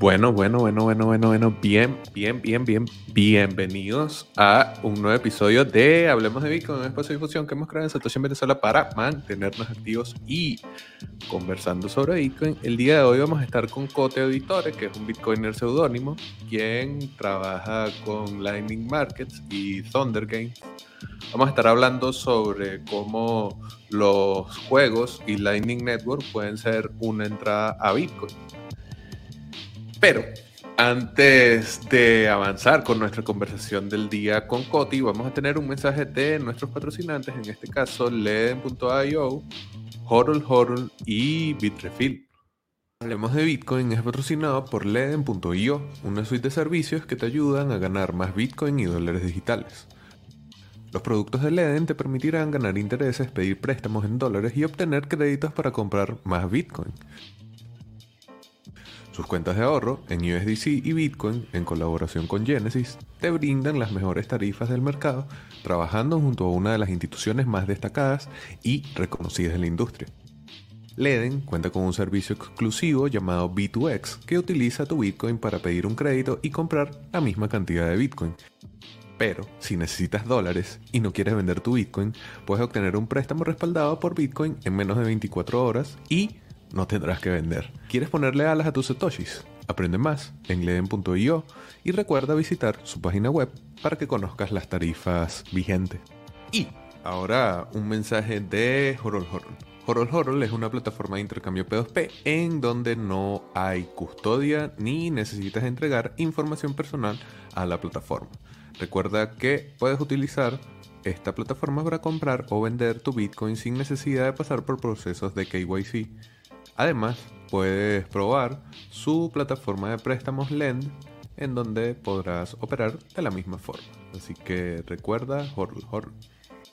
Bueno, bueno, bueno, bueno, bueno, bueno, bien, bien, bien, bien, bienvenidos a un nuevo episodio de Hablemos de Bitcoin, un espacio de difusión que hemos creado en Satoshi en Venezuela para mantenernos activos y conversando sobre Bitcoin. El día de hoy vamos a estar con Cote Auditore, que es un Bitcoiner seudónimo, quien trabaja con Lightning Markets y Thunder Games. Vamos a estar hablando sobre cómo los juegos y Lightning Network pueden ser una entrada a Bitcoin. Pero antes de avanzar con nuestra conversación del día con Coti, vamos a tener un mensaje de nuestros patrocinantes, en este caso Leden.io, Horol Horol y Bitrefill. Hablemos de Bitcoin es patrocinado por Leden.io, una suite de servicios que te ayudan a ganar más Bitcoin y dólares digitales. Los productos de Leden te permitirán ganar intereses, pedir préstamos en dólares y obtener créditos para comprar más Bitcoin. Sus cuentas de ahorro en USDC y Bitcoin, en colaboración con Genesis, te brindan las mejores tarifas del mercado, trabajando junto a una de las instituciones más destacadas y reconocidas en la industria. Leden cuenta con un servicio exclusivo llamado B2X que utiliza tu Bitcoin para pedir un crédito y comprar la misma cantidad de Bitcoin. Pero si necesitas dólares y no quieres vender tu Bitcoin, puedes obtener un préstamo respaldado por Bitcoin en menos de 24 horas y no tendrás que vender. ¿Quieres ponerle alas a tus satoshis? Aprende más en leden.io y recuerda visitar su página web para que conozcas las tarifas vigentes. Y ahora un mensaje de Horol Horol. Horol Horol es una plataforma de intercambio P2P en donde no hay custodia ni necesitas entregar información personal a la plataforma. Recuerda que puedes utilizar esta plataforma para comprar o vender tu Bitcoin sin necesidad de pasar por procesos de KYC Además, puedes probar su plataforma de préstamos Lend en donde podrás operar de la misma forma. Así que recuerda, horror, horror.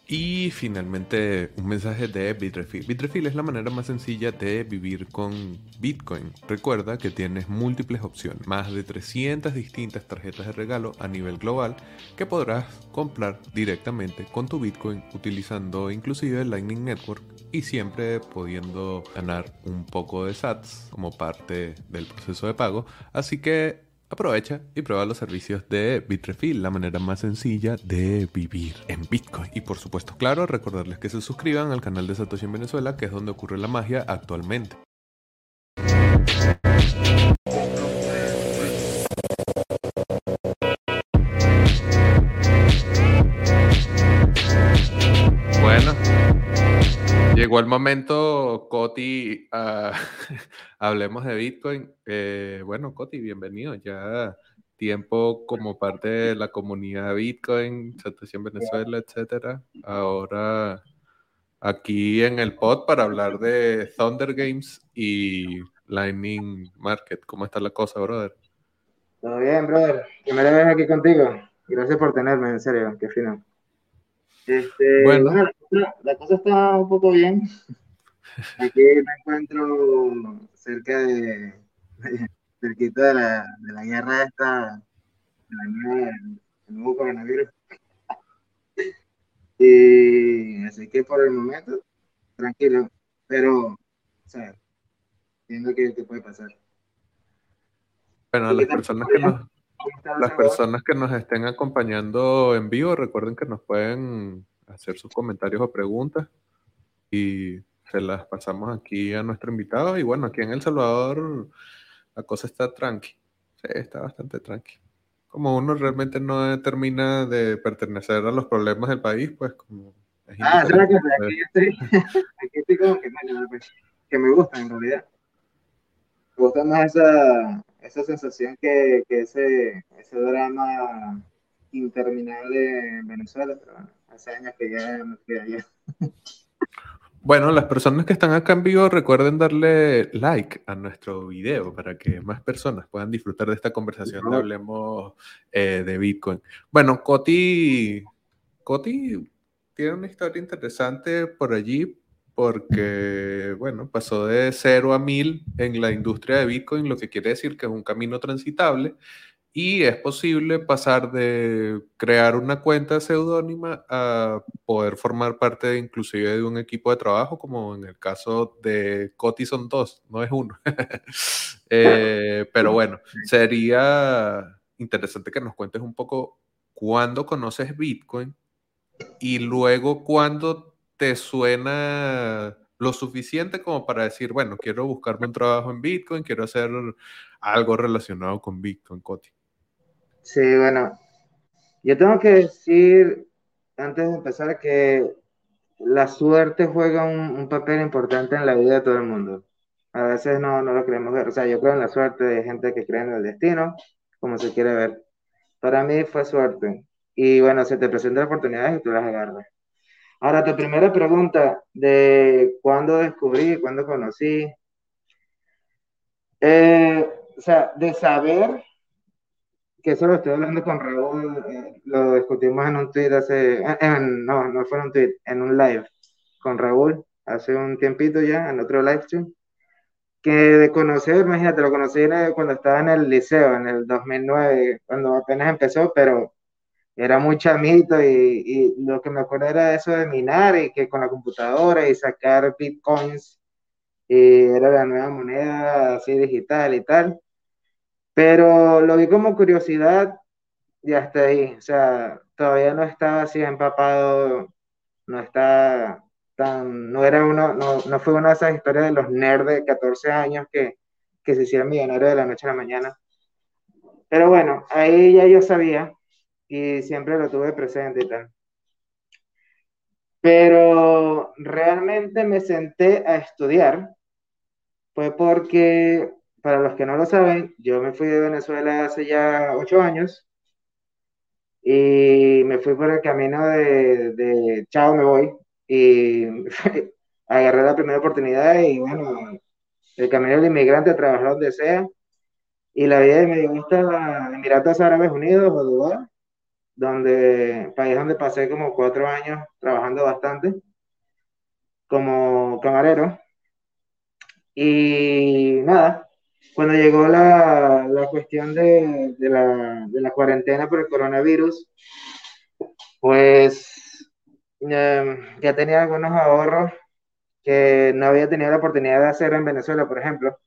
Y finalmente un mensaje de Bitrefill. Bitrefill es la manera más sencilla de vivir con Bitcoin. Recuerda que tienes múltiples opciones, más de 300 distintas tarjetas de regalo a nivel global que podrás comprar directamente con tu Bitcoin utilizando inclusive el Lightning Network y siempre pudiendo ganar un poco de SATs como parte del proceso de pago. Así que Aprovecha y prueba los servicios de Bitrefill, la manera más sencilla de vivir en Bitcoin. Y por supuesto, claro, recordarles que se suscriban al canal de Satoshi en Venezuela, que es donde ocurre la magia actualmente. Llegó momento, Coti, uh, hablemos de Bitcoin. Eh, bueno, Coti, bienvenido. Ya tiempo como parte de la comunidad Bitcoin, Satoshi en Venezuela, etcétera. Ahora aquí en el pod para hablar de Thunder Games y Lightning Market. ¿Cómo está la cosa, brother? Todo bien, brother. Primera vez aquí contigo. Gracias por tenerme, en serio, qué fino. Este, bueno, la, cosa está un poco bien. Aquí me encuentro cerca de, cerquita de la, de la guerra esta, de la nueva, el nuevo coronavirus. Y así que por el momento, tranquilo, pero, o sea, viendo qué, puede pasar. Bueno, las personas que nos, las personas que nos estén acompañando en vivo, recuerden que nos pueden hacer sus comentarios o preguntas y se las pasamos aquí a nuestro invitado. Y bueno, aquí en El Salvador la cosa está tranqui. Sí, está bastante tranqui. Como uno realmente no termina de pertenecer a los problemas del país, pues como... ah, que aquí estoy, aquí estoy como que, pues, que me gusta en realidad. Me gusta más esa, esa sensación que, que ese, ese drama interminable en Venezuela, pero bueno, hace años que ya no estoy allá. Bueno, las personas que están acá en vivo recuerden darle like a nuestro video para que más personas puedan disfrutar de esta conversación de Hablemos eh, de Bitcoin. Bueno, Coti, Coti tiene una historia interesante por allí porque, bueno, pasó de cero a mil en la industria de Bitcoin, lo que quiere decir que es un camino transitable Y es posible pasar de crear una cuenta seudónima a poder formar parte inclusive de un equipo de trabajo, como en el caso de Coti son no es uno. Eh, pero bueno, sería interesante que nos cuentes un poco cuándo conoces Bitcoin y luego cuándo te suena lo suficiente como para decir, bueno, quiero buscarme un trabajo en Bitcoin, quiero hacer algo relacionado con Bitcoin, Coti. Sí, bueno, yo tengo que decir, antes de empezar, que la suerte juega un, papel importante en la vida de todo el mundo. A veces no, no lo creemos ver. O sea, yo creo en la suerte de gente que cree en el destino, como se quiere ver. Para mí fue suerte. Y bueno, se te presentan oportunidades y tú las agarras. Ahora, tu primera pregunta de cuándo descubrí, cuándo conocí. Eh, o sea, de saber que eso lo estoy hablando con Raúl, eh, lo discutimos en un tweet hace, no, no fue en un tweet, en un live con Raúl hace un tiempito ya, en otro live stream, que de conocer, imagínate, lo conocí cuando estaba en el liceo, en el 2009, cuando apenas empezó, pero era muy chamito y, y, lo que me acuerdo era eso de minar y que con la computadora y sacar bitcoins y era la nueva moneda así digital y tal. Pero lo vi como curiosidad y hasta ahí. O sea, todavía no estaba así empapado, no está tan, no era uno, no, no fue una de esas historias de los nerds de 14 años que, que se hicieron millonarios de la noche a la mañana. Pero bueno, ahí ya yo sabía y siempre lo tuve presente y tal. Pero realmente me senté a estudiar fue porque, para los que no lo saben, yo me fui de Venezuela hace ya ocho años y me fui por el camino de, de chao, me voy. Y agarré la primera oportunidad y bueno, el camino del inmigrante, trabajar donde sea. Y la vida de me gusta Emiratos Árabes Unidos o donde, país donde pasé como cuatro años trabajando bastante como camarero. Y nada, cuando llegó la, la cuestión de, de, la, de, la, cuarentena por el coronavirus, pues em, ya tenía algunos ahorros que no había tenido la oportunidad de hacer en Venezuela, por ejemplo.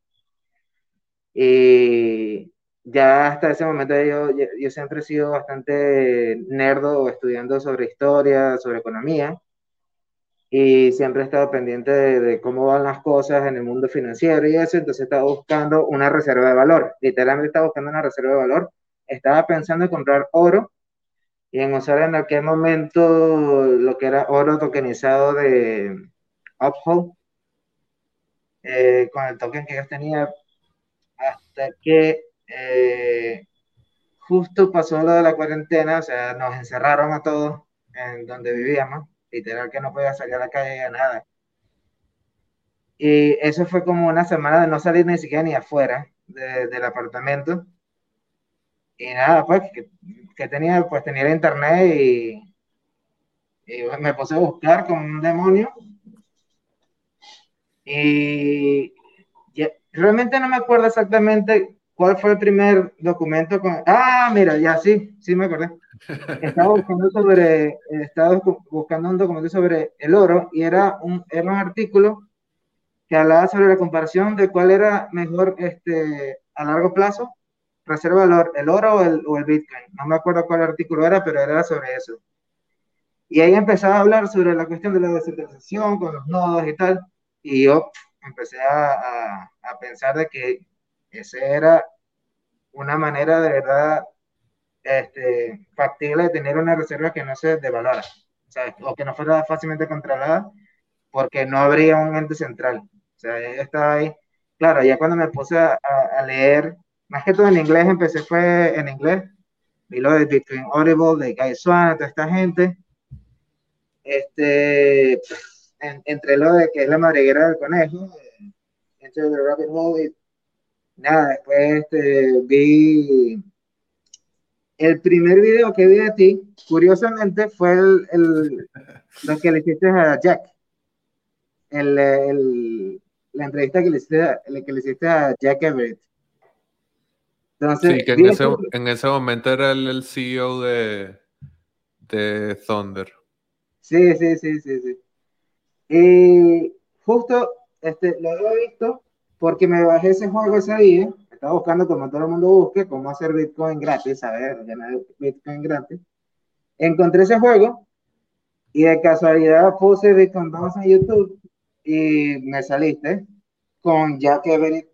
Y ya hasta ese momento yo, yo siempre he sido bastante nerdo estudiando sobre historia, sobre economía, y siempre he estado pendiente de, cómo van las cosas en el mundo financiero y eso, entonces estaba buscando una reserva de valor, literalmente estaba buscando una reserva de valor, estaba pensando en comprar oro y en usar en aquel momento lo que era oro tokenizado de Uphold, eh, con el token que yo tenía, hasta que eh, justo pasó lo de la cuarentena, o sea, nos encerraron a todos en donde vivíamos, literal que no podía salir a la calle a nada. Y eso fue como una semana de no salir ni siquiera ni afuera del apartamento. Y nada, pues, que, tenía, pues tenía el internet y, y me puse a buscar con un demonio. Y realmente no me acuerdo exactamente ¿Cuál fue el primer documento? Con... Ah, mira, ya sí, sí me acordé. Estaba buscando sobre, estaba buscando un documento sobre el oro y era un, era un artículo que hablaba sobre la comparación de cuál era mejor este, a largo plazo, reserva valor, el oro o el, o el Bitcoin. No me acuerdo cuál artículo era, pero era sobre eso. Y ahí empezaba a hablar sobre la cuestión de la descentralización con los nodos y tal. Y yo empecé a, a, a pensar de que esa era una manera de verdad este, factible de tener una reserva que no se devalora, o que no fuera fácilmente controlada, porque no habría un ente central. O sea, estaba ahí. Claro, ya cuando me puse a, a, leer, más que todo en inglés, empecé fue en inglés, y lo de Bitcoin Audible, de Guy Swan, toda esta gente, este, entre lo de que es la madriguera del conejo, eh, entre el Rabbit Hole nada, después este, vi el primer video que vi de ti, curiosamente, fue el, el lo que le hiciste a Jack. El, el, la entrevista que le, hiciste, que le hiciste a Jack Everett. Entonces, sí, que en ese, en ese, momento era el, CEO de, de Thunder. Sí, sí, sí, sí, sí. Y justo este, lo había visto porque me bajé ese juego ese día. Estaba buscando, como todo el mundo busque, cómo hacer Bitcoin gratis, a ver, ganar Bitcoin gratis. Encontré ese juego y de casualidad puse Bitcoin Bounce en YouTube y me saliste con Jack Everett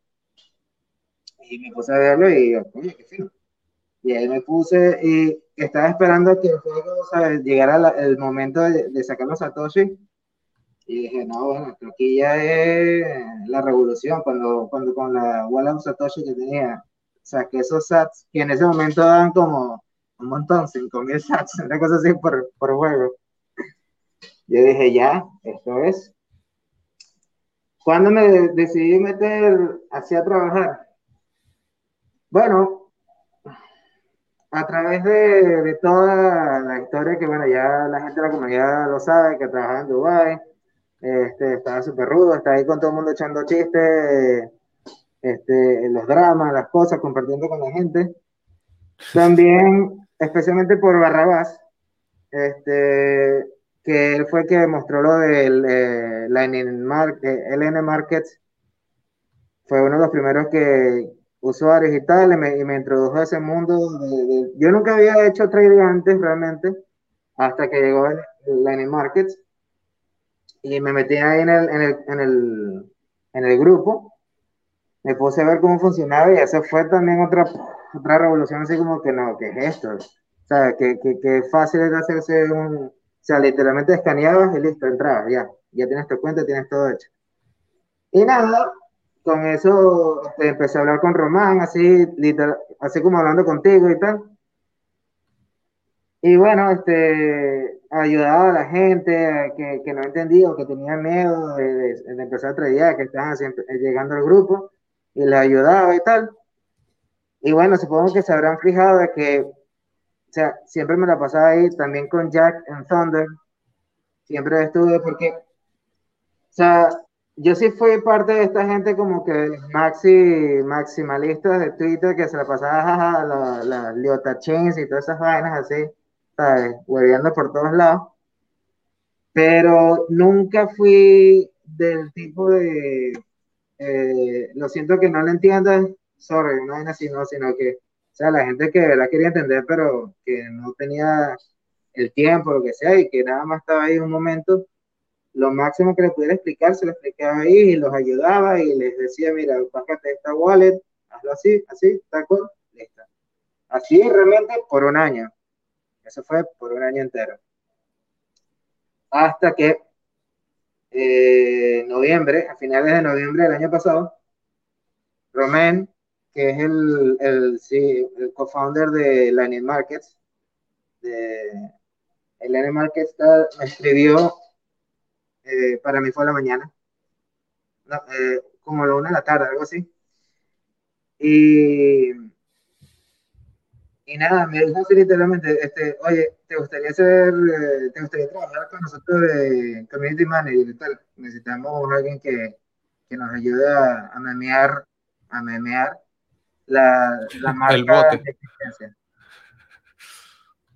y me puse a verlo y oye, qué fino. Y ahí me puse y estaba esperando que el juego llegara el momento de, de sacar los Satoshi. Y dije, no, bueno, aquí ya es la revolución. Cuando, cuando con la Wallet Satoshi que tenía, saqué esos sats que en ese momento daban como un montón, 5000 sats, una cosa así por, por juego. Yo dije, ya, esto es. ¿Cuándo me decidí meter hacia trabajar? Bueno, a través de, toda la historia que, bueno, ya la gente de la comunidad lo sabe, que trabajaba en Dubai, este, estaba súper rudo, estaba ahí con todo el mundo echando chistes, este, los dramas, las cosas, compartiendo con la gente. También, especialmente por Barrabás, este, que él fue el que mostró lo del eh, LN Markets. Fue uno de los primeros que usuarios y tal, y me, introdujo a ese mundo. yo nunca había hecho trading antes realmente, hasta que llegó el, el Markets. Y me metí ahí en el, en el, en el, en el grupo. Me puse a ver cómo funcionaba y eso fue también otra, otra revolución, así como que no, ¿qué es esto? O sea, que, que, que fácil es hacerse un, o sea, literalmente escaneabas y listo, entrabas, ya, ya tienes tu cuenta, tienes todo hecho. Y nada, con eso este, empecé a hablar con Román, así, literal, así como hablando contigo y tal. Y bueno, este, ayudaba a la gente que, que no entendía o que tenía miedo de, empezar a traer, que estaban llegando al grupo, y les ayudaba y tal. Y bueno, supongo que se habrán fijado de que o sea, siempre me la pasaba ahí, también con Jack en Thunder, siempre estuve porque, o sea, yo sí fui parte de esta gente como que maxi, maximalistas de Twitter que se la pasaba la, la Liota Chains y todas esas vainas así. Hueveando por todos lados. Pero nunca fui del tipo de, eh, lo siento que no lo entiendas, sorry, no es así, no, sino que o sea, la gente que la quería entender, pero que no tenía el tiempo, lo que sea, y que nada más estaba ahí un momento, lo máximo que le pudiera explicar, se lo explicaba ahí y los ayudaba y les decía, mira, bájate esta wallet, hazlo así, así, tal cual, listo. Así realmente por un año. Eso fue por un año entero. Hasta que eh, noviembre, a finales de noviembre del año pasado, Romén que es el, el, sí, co-founder de Lightning Markets. De, el Markets me escribió, eh, para mí fue a la mañana, eh, como a la una de la tarde, algo así. Y, y nada, me dijo así literalmente, este, oye, ¿te gustaría hacer, eh, te gustaría trabajar con nosotros de Community Manager y tal? Necesitamos alguien que, que nos ayude a, a memear, a memear la, la marca de existencia.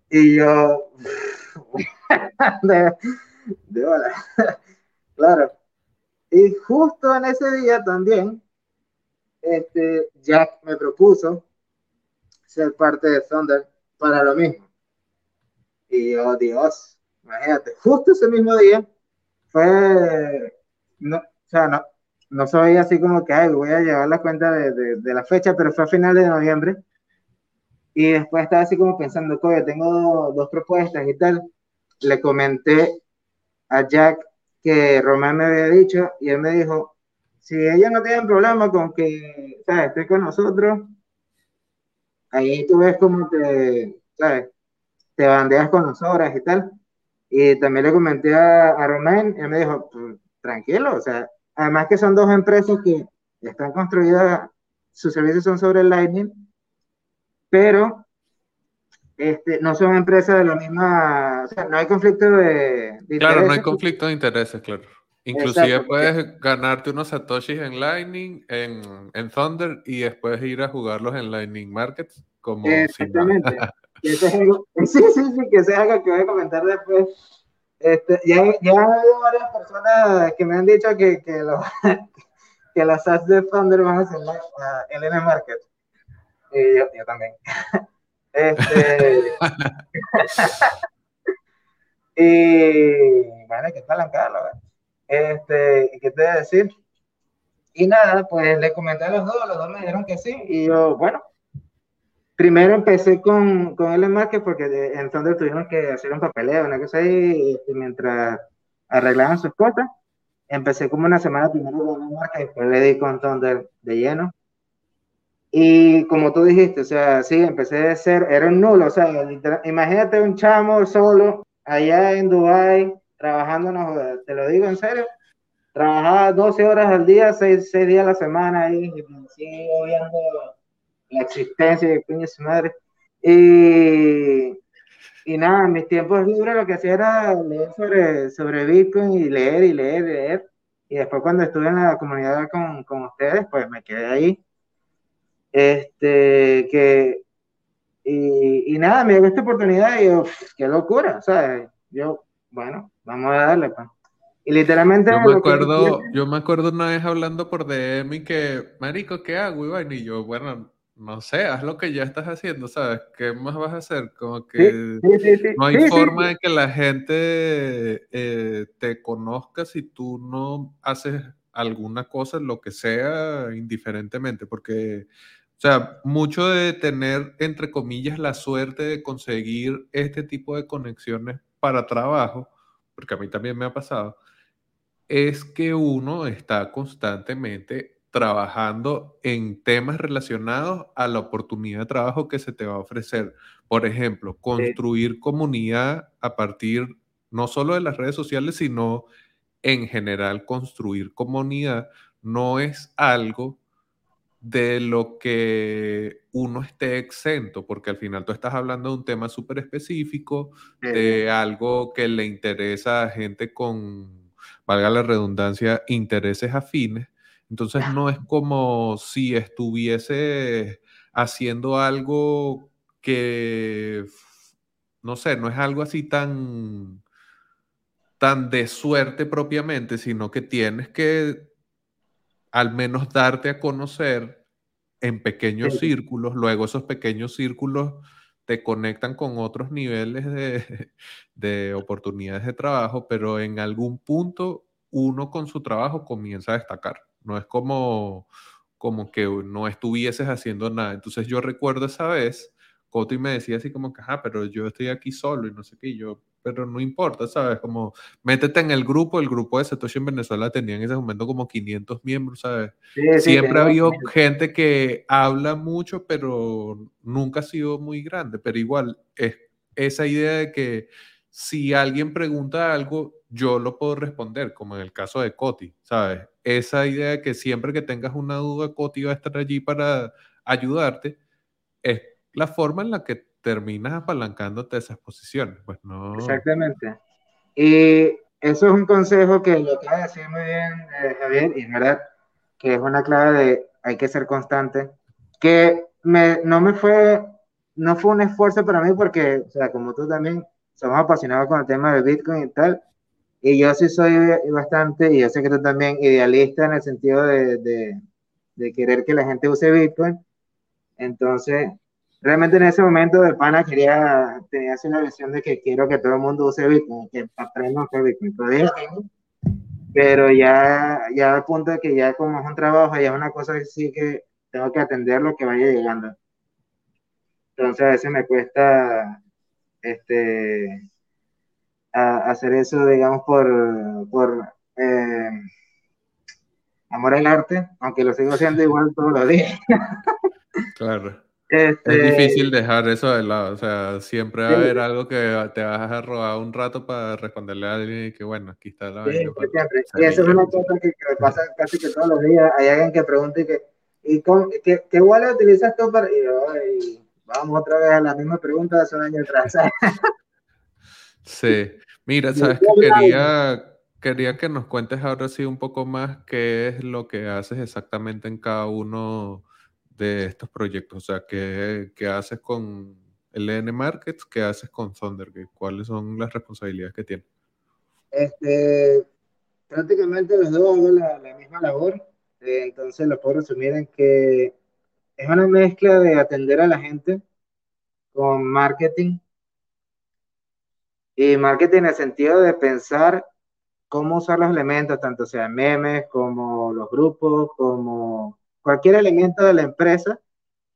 Y yo, de, de hola. claro. Y justo en ese día también, este, Jack me propuso ser parte de Thunder para lo mismo. Y yo, Dios, imagínate, justo ese mismo día fue, no, o sea, no, no soy así como que, ay, voy a llevar la cuenta de, de, la fecha, pero fue a finales de noviembre. Y después estaba así como pensando, oye, tengo dos propuestas y tal. Le comenté a Jack que Román me había dicho y él me dijo, si ella no tiene problema con que, ¿sabes? Esté con nosotros, ahí tú ves como te, ¿sabes? Te bandeas con las horas y tal. Y también le comenté a, a Román él me dijo, pues, tranquilo, o sea, Además que son dos empresas que están construidas, sus servicios son sobre el Lightning, pero este, no son empresas de la misma, o sea, no hay conflicto de, Claro, no hay conflicto de intereses, claro. Inclusive puedes ganarte unos satoshis en Lightning, en, en, Thunder y después ir a jugarlos en Lightning Markets como Exactamente. sí, sí, sí, que sea algo que voy a comentar después. Este, ya, ya ha habido varias personas que me han dicho que, que, lo, que las sats de Thunder van a ser en N Market. Y yo, yo también. Este, y bueno, que está la Este, ¿qué te voy a decir? Y nada, pues le comenté a los dos, los dos me dijeron que sí, y yo, bueno, primero empecé con, con el Market porque en Thunder tuvimos que hacer un papeleo, una cosa ahí, este, mientras arreglaban sus cosas. Empecé como una semana primero con el Market, después le di con Thunder de lleno. Y como tú dijiste, o sea, sí, empecé de ser, era un nulo, o sea, imagínate un chamo solo allá en Dubai trabajando, no te lo digo en serio, trabajaba 12 horas al día, 6, días a la semana ahí, y sigo viendo la existencia de coño su madre. Y, y nada, en mis tiempos libres lo que hacía era leer sobre, sobre Bitcoin y leer y leer y leer. Y después cuando estuve en la comunidad con, con ustedes, pues me quedé ahí. Este, que, y, y nada, me dio esta oportunidad y yo, qué locura, ¿sabes? Yo, bueno, vamos a darle, pues. Y literalmente. Yo me acuerdo, yo me acuerdo una vez hablando por DM y que, Marico, ¿qué hago? Y yo, bueno, no sé, haz lo que ya estás haciendo, ¿sabes? ¿Qué más vas a hacer? Como que no hay forma de que la gente eh, te conozca si tú no haces alguna cosa, lo que sea, indiferentemente, porque, o sea, mucho de tener, entre comillas, la suerte de conseguir este tipo de conexiones para trabajo, porque a mí también me ha pasado, es que uno está constantemente trabajando en temas relacionados a la oportunidad de trabajo que se te va a ofrecer. Por ejemplo, construir comunidad a partir no solo de las redes sociales, sino en general construir comunidad no es algo de lo que uno esté exento, porque al final tú estás hablando de un tema súper específico, de algo que le interesa a gente con, valga la redundancia, intereses afines. Entonces no es como si estuviese haciendo algo que, no sé, no es algo así tan, tan de suerte propiamente, sino que tienes que al menos darte a conocer en pequeños círculos, luego esos pequeños círculos te conectan con otros niveles de, de, oportunidades de trabajo, pero en algún punto uno con su trabajo comienza a destacar. No es como, como que no estuvieses haciendo nada. Entonces yo recuerdo esa vez, Coti me decía así como que, ajá, pero yo estoy aquí solo y no sé qué, yo, pero no importa, ¿sabes? Como métete en el grupo, el grupo de Satoshi en Venezuela tenía en ese momento como 500 miembros, ¿sabes? Siempre ha habido gente que habla mucho, pero nunca ha sido muy grande, pero igual es esa idea de que si alguien pregunta algo, yo lo puedo responder, como en el caso de Coti, ¿sabes? Esa idea de que siempre que tengas una duda, Coti va a estar allí para ayudarte, es la forma en la que terminas apalancándote esas posiciones, pues no. Exactamente. Y eso es un consejo que lo acaba de decir muy bien eh, Javier, y es verdad que es una clave de hay que ser constante, que me, no me fue, no fue un esfuerzo para mí porque, o sea, como tú también, somos apasionados con el tema de Bitcoin y tal, y yo sí soy bastante, y yo sé que tú también, idealista en el sentido de, de, de querer que la gente use Bitcoin. Entonces, realmente en ese momento de pana quería, tenía una visión de que quiero que todo el mundo use Bitcoin, que aprenda a usar Bitcoin. Todavía pero ya, ya al punto de que ya como es un trabajo, ya es una cosa que sí que tengo que atender lo que vaya llegando. Entonces a veces me cuesta este, hacer eso, digamos, por, por eh, amor al arte, aunque lo sigo haciendo igual todos los días. claro. Este, es difícil dejar eso de lado, o sea, siempre va a haber algo que te vas a robar un rato para responderle a alguien y que bueno, aquí está la sí, Y eso es una cosa que, me pasa casi que todos los días. Hay alguien que pregunta y que, ¿y con, qué, qué wallet utilizas tú para...? Y vamos otra vez a la misma pregunta de hace un año atrás. sí, mira, sabes que quería, quería que nos cuentes ahora sí un poco más qué es lo que haces exactamente en cada uno de estos proyectos. O sea, qué, qué haces con el N Markets, qué haces con Thundergate, cuáles son las responsabilidades que tienes. Este, prácticamente los dos hago la, misma labor, eh, entonces lo puedo resumir en que es una mezcla de atender a la gente con marketing y marketing en el sentido de pensar cómo usar los elementos, tanto sean memes como los grupos, como cualquier elemento de la empresa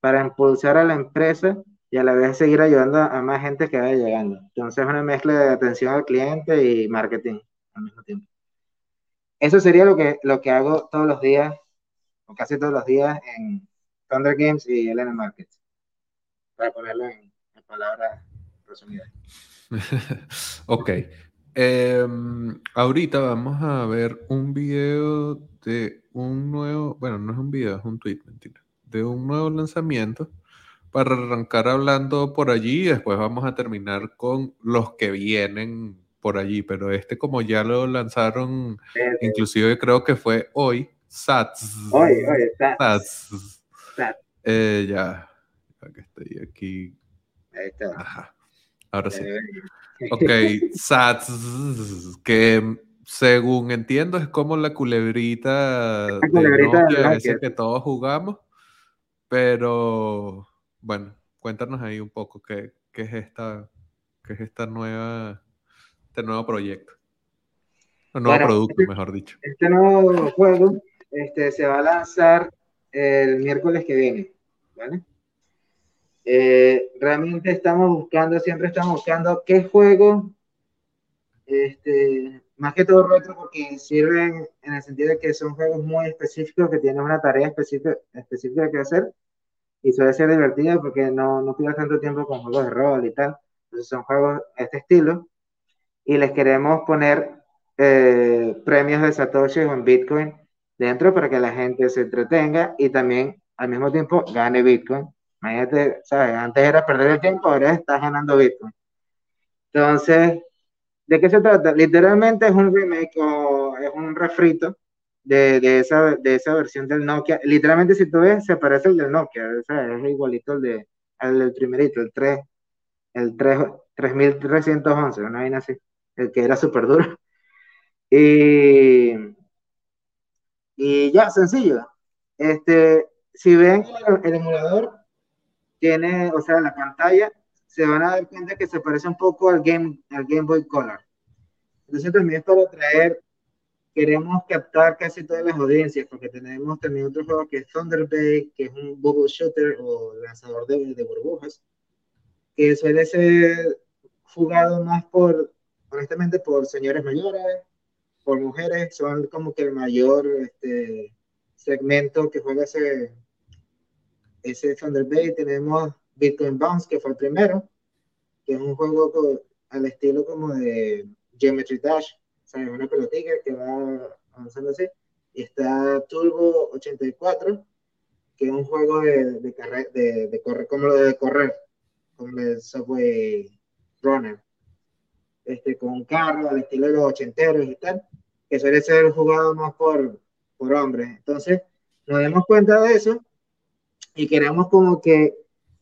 para impulsar a la empresa y a la vez seguir ayudando a más gente que vaya llegando. Entonces es una mezcla de atención al cliente y marketing al mismo tiempo. Eso sería lo que, lo que hago todos los días, o casi todos los días en Thunder Games y Elena Markets, para ponerlo en, palabras resumidas. ok. Em, ahorita vamos a ver un video de un nuevo, bueno, no es un video, es un tweet, mentira, de un nuevo lanzamiento para arrancar hablando por allí y después vamos a terminar con los que vienen por allí, pero este como ya lo lanzaron, inclusive creo que fue hoy, SATS. Hoy, hoy, SATS. Eh, ya, que estoy aquí. Ahí está. Ajá. Ahora sí. Ok, SATS, que según entiendo es como la culebrita, la culebrita de Nokia, que todos jugamos, pero bueno, cuéntanos ahí un poco qué, qué es esta, qué es esta nueva este nuevo proyecto. Un nuevo producto, este, mejor dicho. Este nuevo juego este, se va a lanzar el miércoles que viene, ¿vale? Eh, realmente estamos buscando, siempre estamos buscando qué juego, este, más que todo retro, porque sirven en el sentido de que son juegos muy específicos, que tienen una tarea específica, específica que hacer, y suele ser divertido porque no, no pierdes tanto tiempo con juegos de rol y tal. Entonces son juegos de este estilo, y les queremos poner eh, premios de Satoshi o en Bitcoin dentro para que la gente se entretenga y también al mismo tiempo gane Bitcoin. Imagínate, ¿sabes? Antes era perder el tiempo, ahora estás ganando Bitcoin. Entonces, ¿de qué se trata? Literalmente es un remake o es un refrito de, de, esa, de esa versión del Nokia. Literalmente, si tú ves, se parece al del Nokia, es igualito al, de, al del primerito, el 3, el 3, 3311, una vaina así el que era súper duro. Y, y ya, sencillo. Este, si ven el, emulador, tiene, o sea, la pantalla, se van a dar cuenta que se parece un poco al Game, al Game Boy Color. Entonces también es para traer, queremos captar casi todas las audiencias, porque tenemos también otro juego que es Thunder Bay, que es un bubble shooter o lanzador de, de burbujas, que suele ser jugado más por honestamente por señores mayores, por mujeres, son como que el mayor este, segmento que juega ese, ese Thunder Bay. Tenemos Bitcoin Bounce, que fue el primero, que es un juego al estilo como de Geometry Dash, o sea, una pelotita que va avanzando así. Y está Turbo 84, que es un juego de, de, de, de correr, como lo de correr, como el Subway Runner este, con carro al estilo de los ochenteros y tal, que suele ser jugado más por, por hombres. Entonces, nos damos cuenta de eso y queremos como que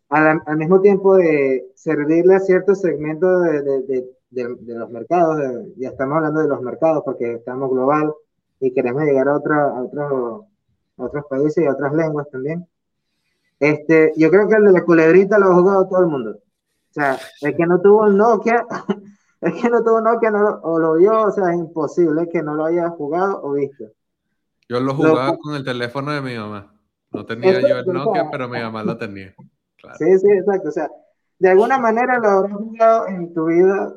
al, al mismo tiempo de servirle a ciertos segmentos de, de, de, de los mercados, ya estamos hablando de los mercados porque estamos global y queremos llegar a, otra, a, otros, a otros países y a otras lenguas también. Este, yo creo que el de la culebrita lo ha jugado todo el mundo. O sea, el que no tuvo el Nokia es que no tuvo Nokia no, o lo vio, o sea, es imposible que no lo haya jugado o visto. Yo lo jugaba con el teléfono de mi mamá. No tenía yo el Nokia, pero mi mamá lo tenía. Sí, sí, exacto. O sea, de alguna manera lo habrás jugado en tu vida,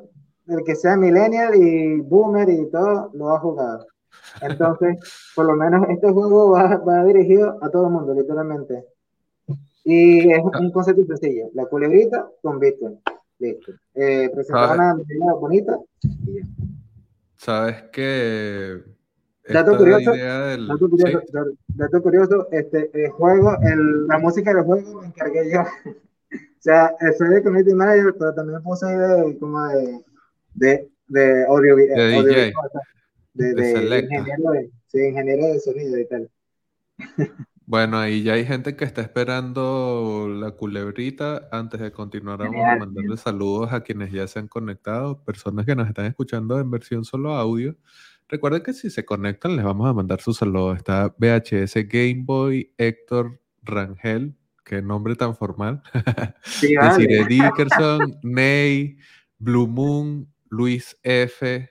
el que sea millennial y boomer y todo, lo ha jugado. Entonces, por lo menos este juego va, va dirigido a todo el mundo, literalmente. Y es un concepto sencillo, la culebrita con Bitcoin. Listo. Eh, una bonita. Sabes que. Dato curioso, dato curioso, dato curioso, este el juego, el, la música del juego me encargué yo. o sea, soy de community manager, pero también puse de, como de, de, de audio, de DJ. de, de, ingeniero, de, ingeniero de sonido y tal. Bueno, ahí ya hay gente que está esperando la culebrita. Antes de continuar, vamos a mandarle saludos a quienes ya se han conectado, personas que nos están escuchando en versión solo audio. Recuerden que si se conectan, les vamos a mandar su saludo. Está VHS Game Boy, Héctor Rangel, qué nombre tan formal. Sí, vale. Dickerson, Ney, Blue Moon, Luis F.,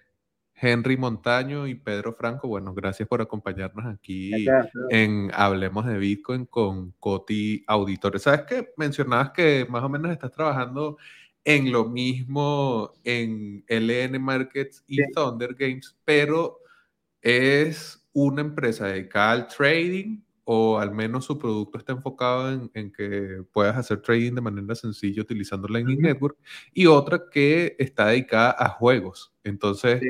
Henry Montaño y Pedro Franco, bueno, gracias por acompañarnos aquí en Hablemos de Bitcoin con Coti Auditores. ¿Sabes qué? Mencionabas que más o menos estás trabajando en lo mismo en LN Markets y Thunder Games, pero es una empresa dedicada al trading o al menos su producto está enfocado en, que puedas hacer trading de manera sencilla utilizando Lightning Network y otra que está dedicada a juegos. Entonces,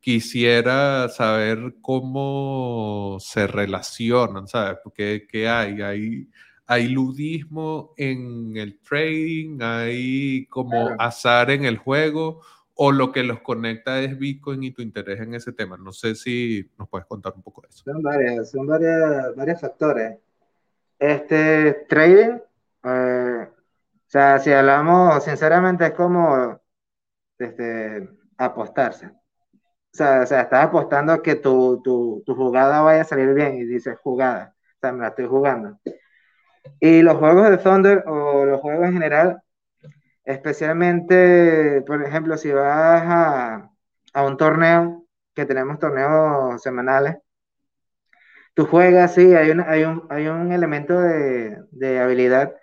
quisiera saber cómo se relacionan, ¿sabes? Porque ¿qué hay? hay? Hay ludismo en el trading, hay como azar en el juego, o lo que los conecta es Bitcoin y tu interés en ese tema. No sé si nos puedes contar un poco de eso. Son varios, son varios, varios factores. Este trading, eh, o sea, si hablamos sinceramente, es como este, apostarse. O sea, o sea, estás apostando a que tu, tu, tu, jugada vaya a salir bien y dices jugada. O sea, me la estoy jugando. Y los juegos de Thunder o los juegos en general, especialmente, por ejemplo, si vas a, a un torneo, que tenemos torneos semanales, tú juegas, sí, hay un, hay un, hay un elemento de, de habilidad,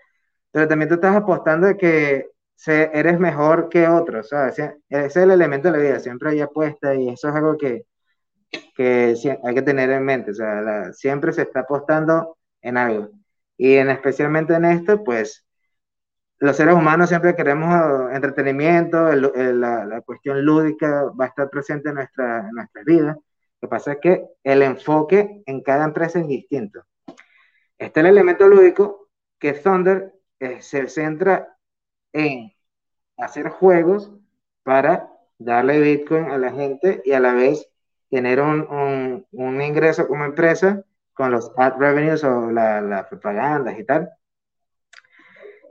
pero también tú estás apostando de que eres mejor que otros, ¿sabes? Ese es el elemento de la vida, siempre hay apuesta y eso es algo que, que hay que tener en mente, o sea, siempre se está apostando en algo. Y en, especialmente en esto, pues los seres humanos siempre queremos entretenimiento, la, la, cuestión lúdica va a estar presente en nuestra, en nuestra vida. Lo que pasa es que el enfoque en cada empresa es distinto. Este es el elemento lúdico que Thunder eh, se centra en hacer juegos para darle Bitcoin a la gente y a la vez tener un, un, ingreso como empresa con los ad revenues o las la propagandas y tal.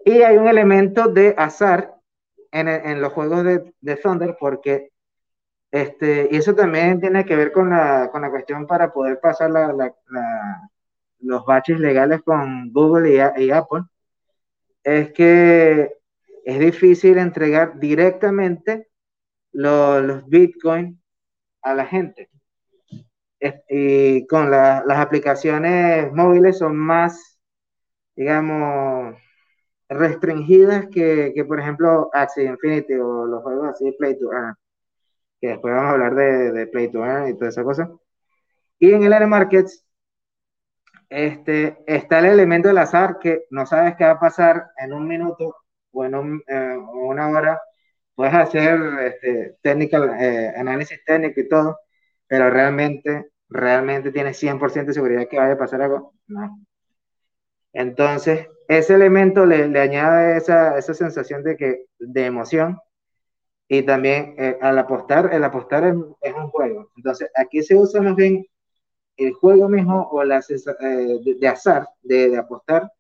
Y hay un elemento de azar en, en los juegos de, de, Thunder porque este, y eso también tiene que ver con la, con la cuestión para poder pasar la, la, los baches legales con Google y, y Apple. Es que es difícil entregar directamente los, bitcoins a la gente. Y con las aplicaciones móviles son más, digamos, restringidas que, por ejemplo, Axie Infinity o los juegos así, Play to Earn, que después vamos a hablar de, de Play to Earn y toda esa cosa. Y en el Air Markets este, está el elemento del azar que no sabes qué va a pasar en un minuto o en eh, una hora puedes hacer este, technical, eh, análisis técnico y todo, pero realmente, realmente tienes 100% de seguridad que vaya a pasar algo. No. Entonces, ese elemento le, le añade esa, esa, sensación de, que, de emoción y también eh, al apostar, el apostar es, es, un juego. Entonces, aquí se usa más bien el juego mismo o la, de, de, azar, de, de apostar,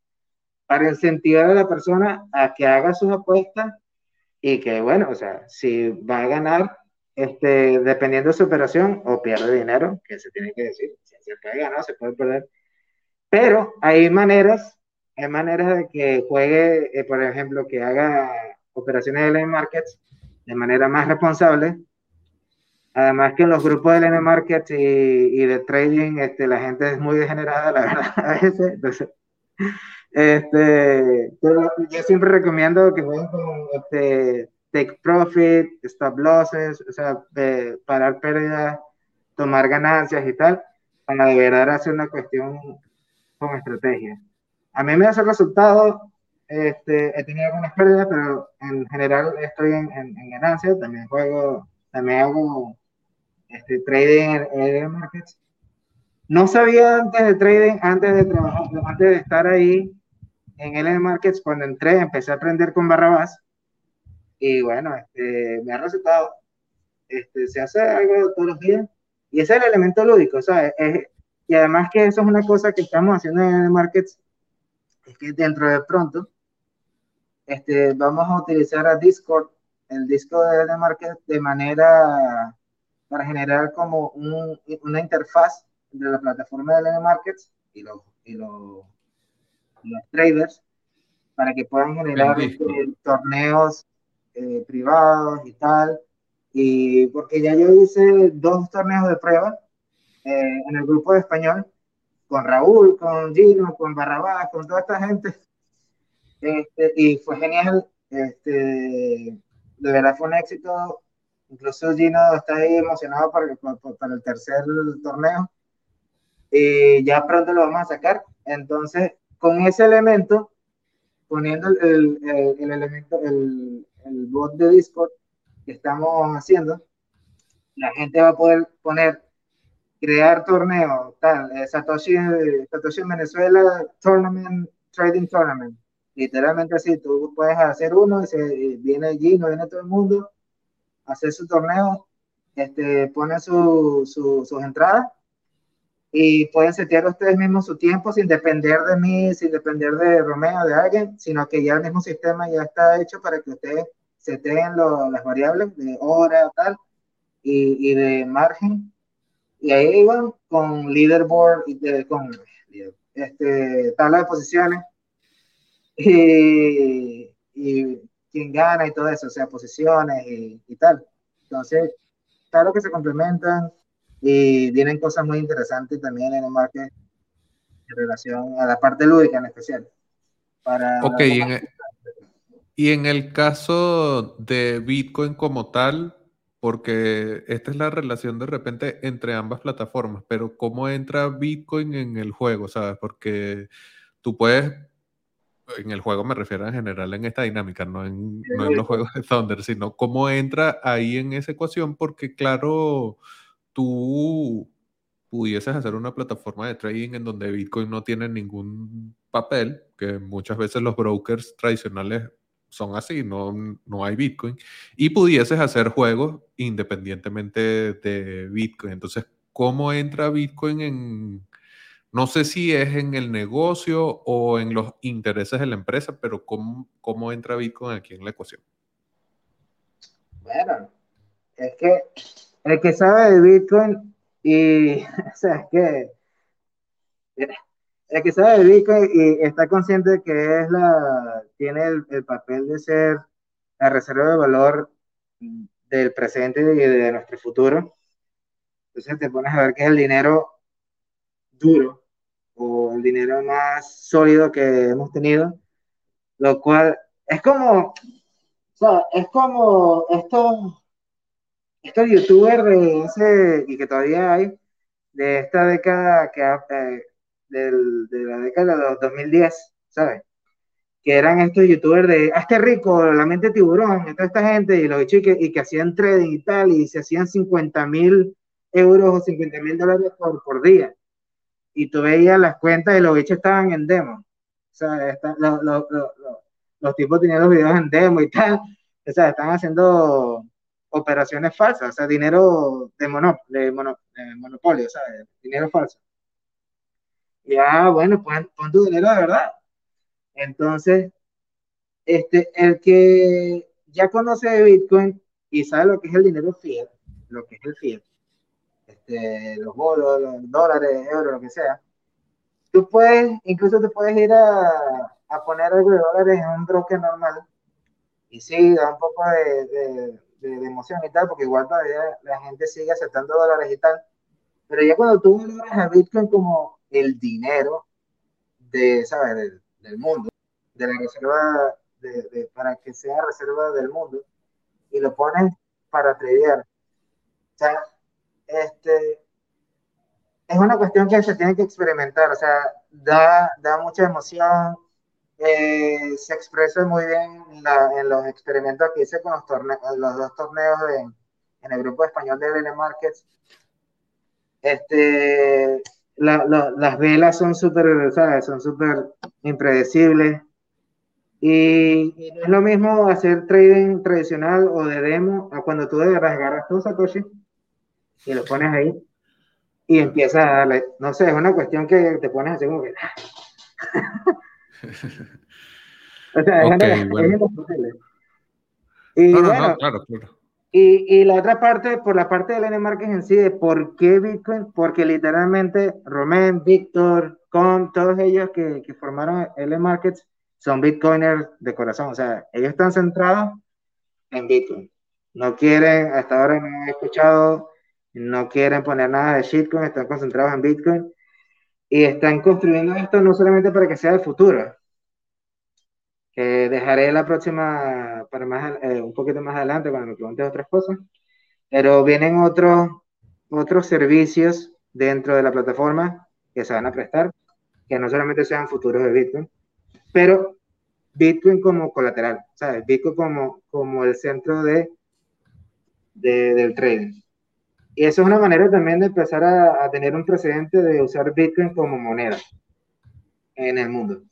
para incentivar a la persona a que haga sus apuestas y que, bueno, o sea, si va a ganar, este, dependiendo de su operación, o pierde dinero, que se tiene que decir, se puede ganar, se puede perder. Pero hay maneras, hay maneras de que juegue, eh, por ejemplo, que haga operaciones de lane markets de manera más responsable. Además que en los grupos de lane markets y, y, de trading, este, la gente es muy degenerada, la verdad, a veces. Entonces, este, pero yo siempre recomiendo que jueguen con este, take profit, stop losses, o sea, de parar pérdidas, tomar ganancias y tal, para de verdad hacer una cuestión con estrategia. A mí me hace resultado, este, he tenido algunas pérdidas, pero en general estoy en, en, ganancias, también juego, también hago este, trading en, en markets. No sabía antes de trading, antes de trabajar, antes de estar ahí, en LN Markets, cuando entré, empecé a aprender con Barrabás y bueno, este, me ha resultado. Este, se hace algo todos los días Y ese es el elemento lúdico, ¿sabes? y además que eso es una cosa que estamos haciendo en el markets, es que dentro de pronto este, vamos a utilizar a Discord, el disco de market de manera para generar como un, una interfaz entre la plataforma de Markets y los, y los, los traders para que puedan generar este, torneos eh, privados y tal. Y porque ya yo hice dos torneos de prueba eh, en el grupo de español con Raúl, con Gino, con Barrabás, con toda esta gente. Este, y fue genial. Este, de verdad fue un éxito. Incluso Gino está ahí emocionado para, para, el tercer torneo. Y ya pronto lo vamos a sacar. Entonces, con ese elemento, poniendo el, el, el elemento, el, el bot de Discord que estamos haciendo, la gente va a poder poner, crear torneos, tal, eh, Satoshi, Satoshi en Venezuela, Tournament, Trading Tournament. Literalmente así, tú puedes hacer uno, se, viene allí, no viene todo el mundo, hacer su torneo, este, pone su, su, sus entradas y pueden setear ustedes mismos su tiempo sin depender de mí, sin depender de Romeo, de alguien, sino que ya el mismo sistema ya está hecho para que ustedes seteen las variables de hora, tal, y, y, de margen. Y ahí van con leaderboard, y de, con este, tabla de posiciones, y, y quién gana y todo eso, o sea, posiciones y, y tal. Entonces, claro que se complementan y tienen cosas muy interesantes también en el market en relación a la parte lúdica en especial. Para ok, y en, el, y en el caso de Bitcoin como tal, porque esta es la relación de repente entre ambas plataformas, pero ¿cómo entra Bitcoin en el juego? ¿Sabes? Porque tú puedes, en el juego me refiero en general en esta dinámica, no en, no en los juegos de Thunder, sino cómo entra ahí en esa ecuación, porque claro, tú pudieses hacer una plataforma de trading en donde Bitcoin no tiene ningún papel, que muchas veces los brokers tradicionales son así, no, no hay Bitcoin, y pudieses hacer juegos independientemente de Bitcoin. Entonces, ¿cómo entra Bitcoin en, no sé si es en el negocio o en los intereses de la empresa, pero ¿cómo, cómo entra Bitcoin aquí en la ecuación? Bueno, es que el que sabe de Bitcoin y, o sea, es que el que sabe de Bitcoin y está consciente de que es la, tiene el, papel de ser la reserva de valor del presente y de nuestro futuro. Entonces te pones a ver que es el dinero duro o el dinero más sólido que hemos tenido, lo cual es como, o sea, es como esto estos youtubers de ese, y que todavía hay, de esta década, que, eh, del, de la década de los 2010, ¿sabes? Que eran estos youtubers de, ah, este rico, la mente tiburón, toda esta gente, y los bichos que, y que hacían trading y tal, y se hacían 50 mil euros o 50 mil dólares por, por día. Y tú veías las cuentas y los bichos estaban en demo. O sea, los, los, los, los tipos tenían los videos en demo y tal. O sea, están haciendo operaciones falsas, o sea, dinero de, de, monopolio, o sea, dinero falso. Y ah, bueno, pon, pon, tu dinero de verdad. Entonces, este, el que ya conoce de Bitcoin y sabe lo que es el dinero fiat, lo que es el fiat, este, los bolos, los dólares, euros, lo que sea, tú puedes, incluso te puedes ir a, a poner algo de dólares en un broker normal y sí, da un poco de, emoción y tal, porque igual todavía la gente sigue aceptando dólares y tal. Pero ya cuando tú valoras a Bitcoin como el dinero de, ¿sabes? Del, mundo, de la reserva, de, para que sea reserva del mundo, y lo pones para tradear. O sea, este, es una cuestión que se tiene que experimentar, o sea, da, da mucha emoción, eh, se expresa muy bien en, los experimentos que hice con los, torneos, los dos torneos en el grupo español de LN Markets. Este, las velas son súper, Son súper impredecibles. Y, no es lo mismo hacer trading tradicional o de demo a cuando tú de verdad agarras tu Satoshi y lo pones ahí y empieza a darle, no sé, es una cuestión que te pones así como que... o sea, es, Y bueno, claro, claro. Y, y, la otra parte, por la parte del N-Market en sí, de por qué Bitcoin, porque literalmente Romain, Víctor, Com, todos ellos que, que formaron L-Markets son Bitcoiners de corazón, o sea, ellos están centrados en Bitcoin. No quieren, hasta ahora no he escuchado, no quieren poner nada de shitcoin, están concentrados en Bitcoin y están construyendo esto no solamente para que sea el futuro, que dejaré la próxima para más, eh, un poquito más adelante cuando me preguntes otras cosas, pero vienen otros, otros servicios dentro de la plataforma que se van a prestar, que no solamente sean futuros de Bitcoin, pero Bitcoin como colateral, ¿sabes? Bitcoin como, como el centro de, de, del trading. Y eso es una manera también de empezar a, a tener un precedente de usar Bitcoin como moneda en el mundo.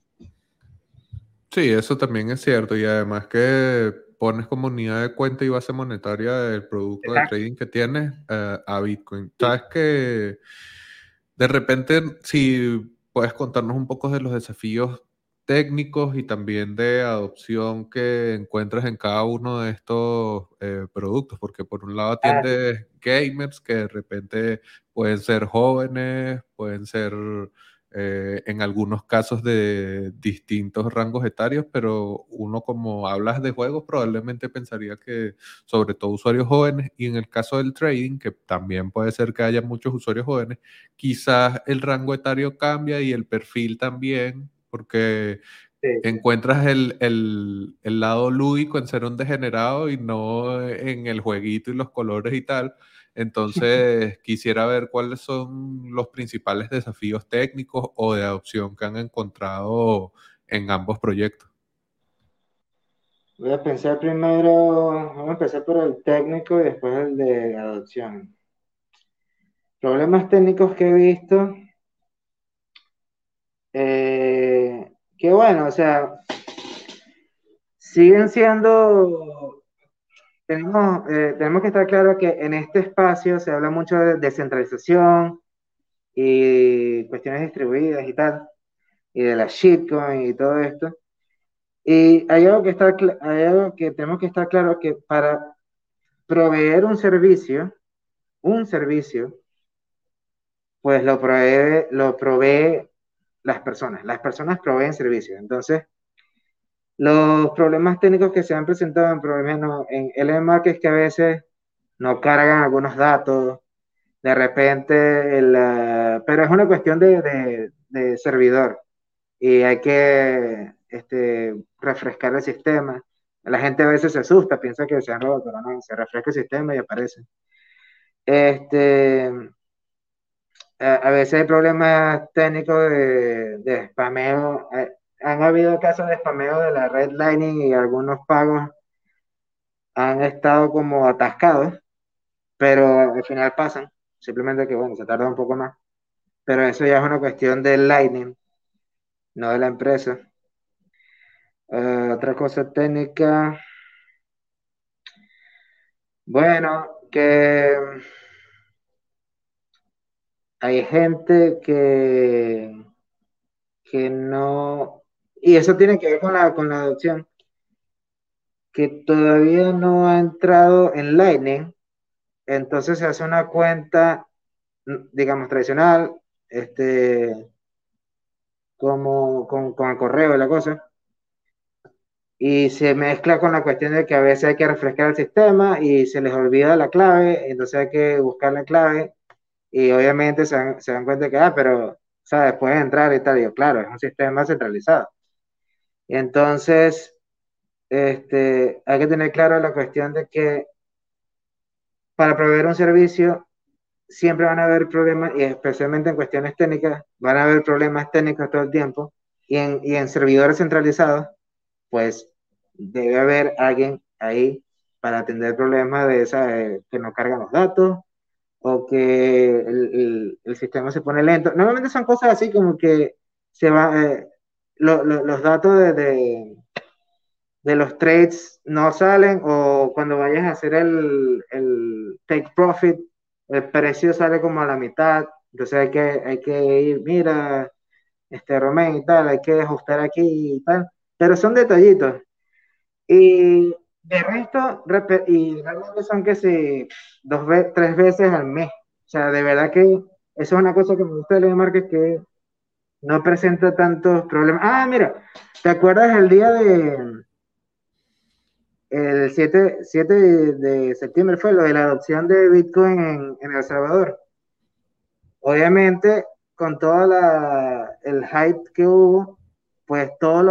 Sí, eso también es cierto. Y además que pones como unidad de cuenta y base monetaria del producto de trading que tienes eh, a Bitcoin. Sabes que de repente, si puedes contarnos un poco de los desafíos técnicos y también de adopción que encuentras en cada uno de estos eh, productos, porque por un lado ah. tienes gamers que de repente pueden ser jóvenes, pueden ser eh, en algunos casos de distintos rangos etarios, pero uno como hablas de juegos probablemente pensaría que sobre todo usuarios jóvenes y en el caso del trading, que también puede ser que haya muchos usuarios jóvenes, quizás el rango etario cambia y el perfil también, porque encuentras el, el, el, lado lúdico en ser un degenerado y no en el jueguito y los colores y tal. Entonces, quisiera ver cuáles son los principales desafíos técnicos o de adopción que han encontrado en ambos proyectos. Voy a pensar primero, vamos a empezar por el técnico y después el de adopción. Problemas técnicos que he visto. Eh, que bueno, o sea, siguen siendo tenemos, eh, tenemos que estar claro que en este espacio se habla mucho de descentralización y cuestiones distribuidas y tal, y de la shitcoin y todo esto. Y hay algo que, está, hay algo que tenemos que estar claro que para proveer un servicio, un servicio, pues lo provee, lo provee las personas. Las personas proveen servicios. Entonces, los problemas técnicos que se han presentado en problemas en LMA que es que a veces no cargan algunos datos, de repente, pero es una cuestión de, de, servidor y hay que este, refrescar el sistema. La gente a veces se asusta, piensa que se han robado, pero no, se refresca el sistema y aparece. Este, a, veces hay problemas técnicos de, de spameo. Han habido casos de spameo de la red Lightning y algunos pagos han estado como atascados, pero al final pasan. Simplemente que, bueno, se tarda un poco más. Pero eso ya es una cuestión del Lightning, no de la empresa. Eh, otra cosa técnica. Bueno, que hay gente que, que no y eso tiene que ver con la, con la adopción, que todavía no ha entrado en Lightning, entonces se hace una cuenta, digamos, tradicional, este, como con, con el correo y la cosa, y se mezcla con la cuestión de que a veces hay que refrescar el sistema y se les olvida la clave, entonces hay que buscar la clave y obviamente se dan, se dan cuenta que, ah, pero, ¿sabes? Pueden entrar y tal, y claro, es un sistema centralizado. Entonces, este, hay que tener claro la cuestión de que para proveer un servicio siempre van a haber problemas, y especialmente en cuestiones técnicas, van a haber problemas técnicos todo el tiempo, y en, y en servidores centralizados, pues debe haber alguien ahí para atender problemas de esa, que no cargan los datos o que el, el, sistema se pone lento. Normalmente son cosas así como que se va, eh, los datos de, de, los trades no salen o cuando vayas a hacer el, el take profit, el precio sale como a la mitad Entonces hay que, hay que ir, mira, este Romén y tal, hay que ajustar aquí y tal, pero son detallitos. Y de resto, y realmente son que si dos veces, tres veces al mes. O sea, de verdad que eso es una cosa que me gusta de Market que no presenta tantos problemas. Ah, mira, ¿te acuerdas el día de el 7, 7 de septiembre fue lo de la adopción de Bitcoin en El Salvador? Obviamente, con todo el hype que hubo, pues todos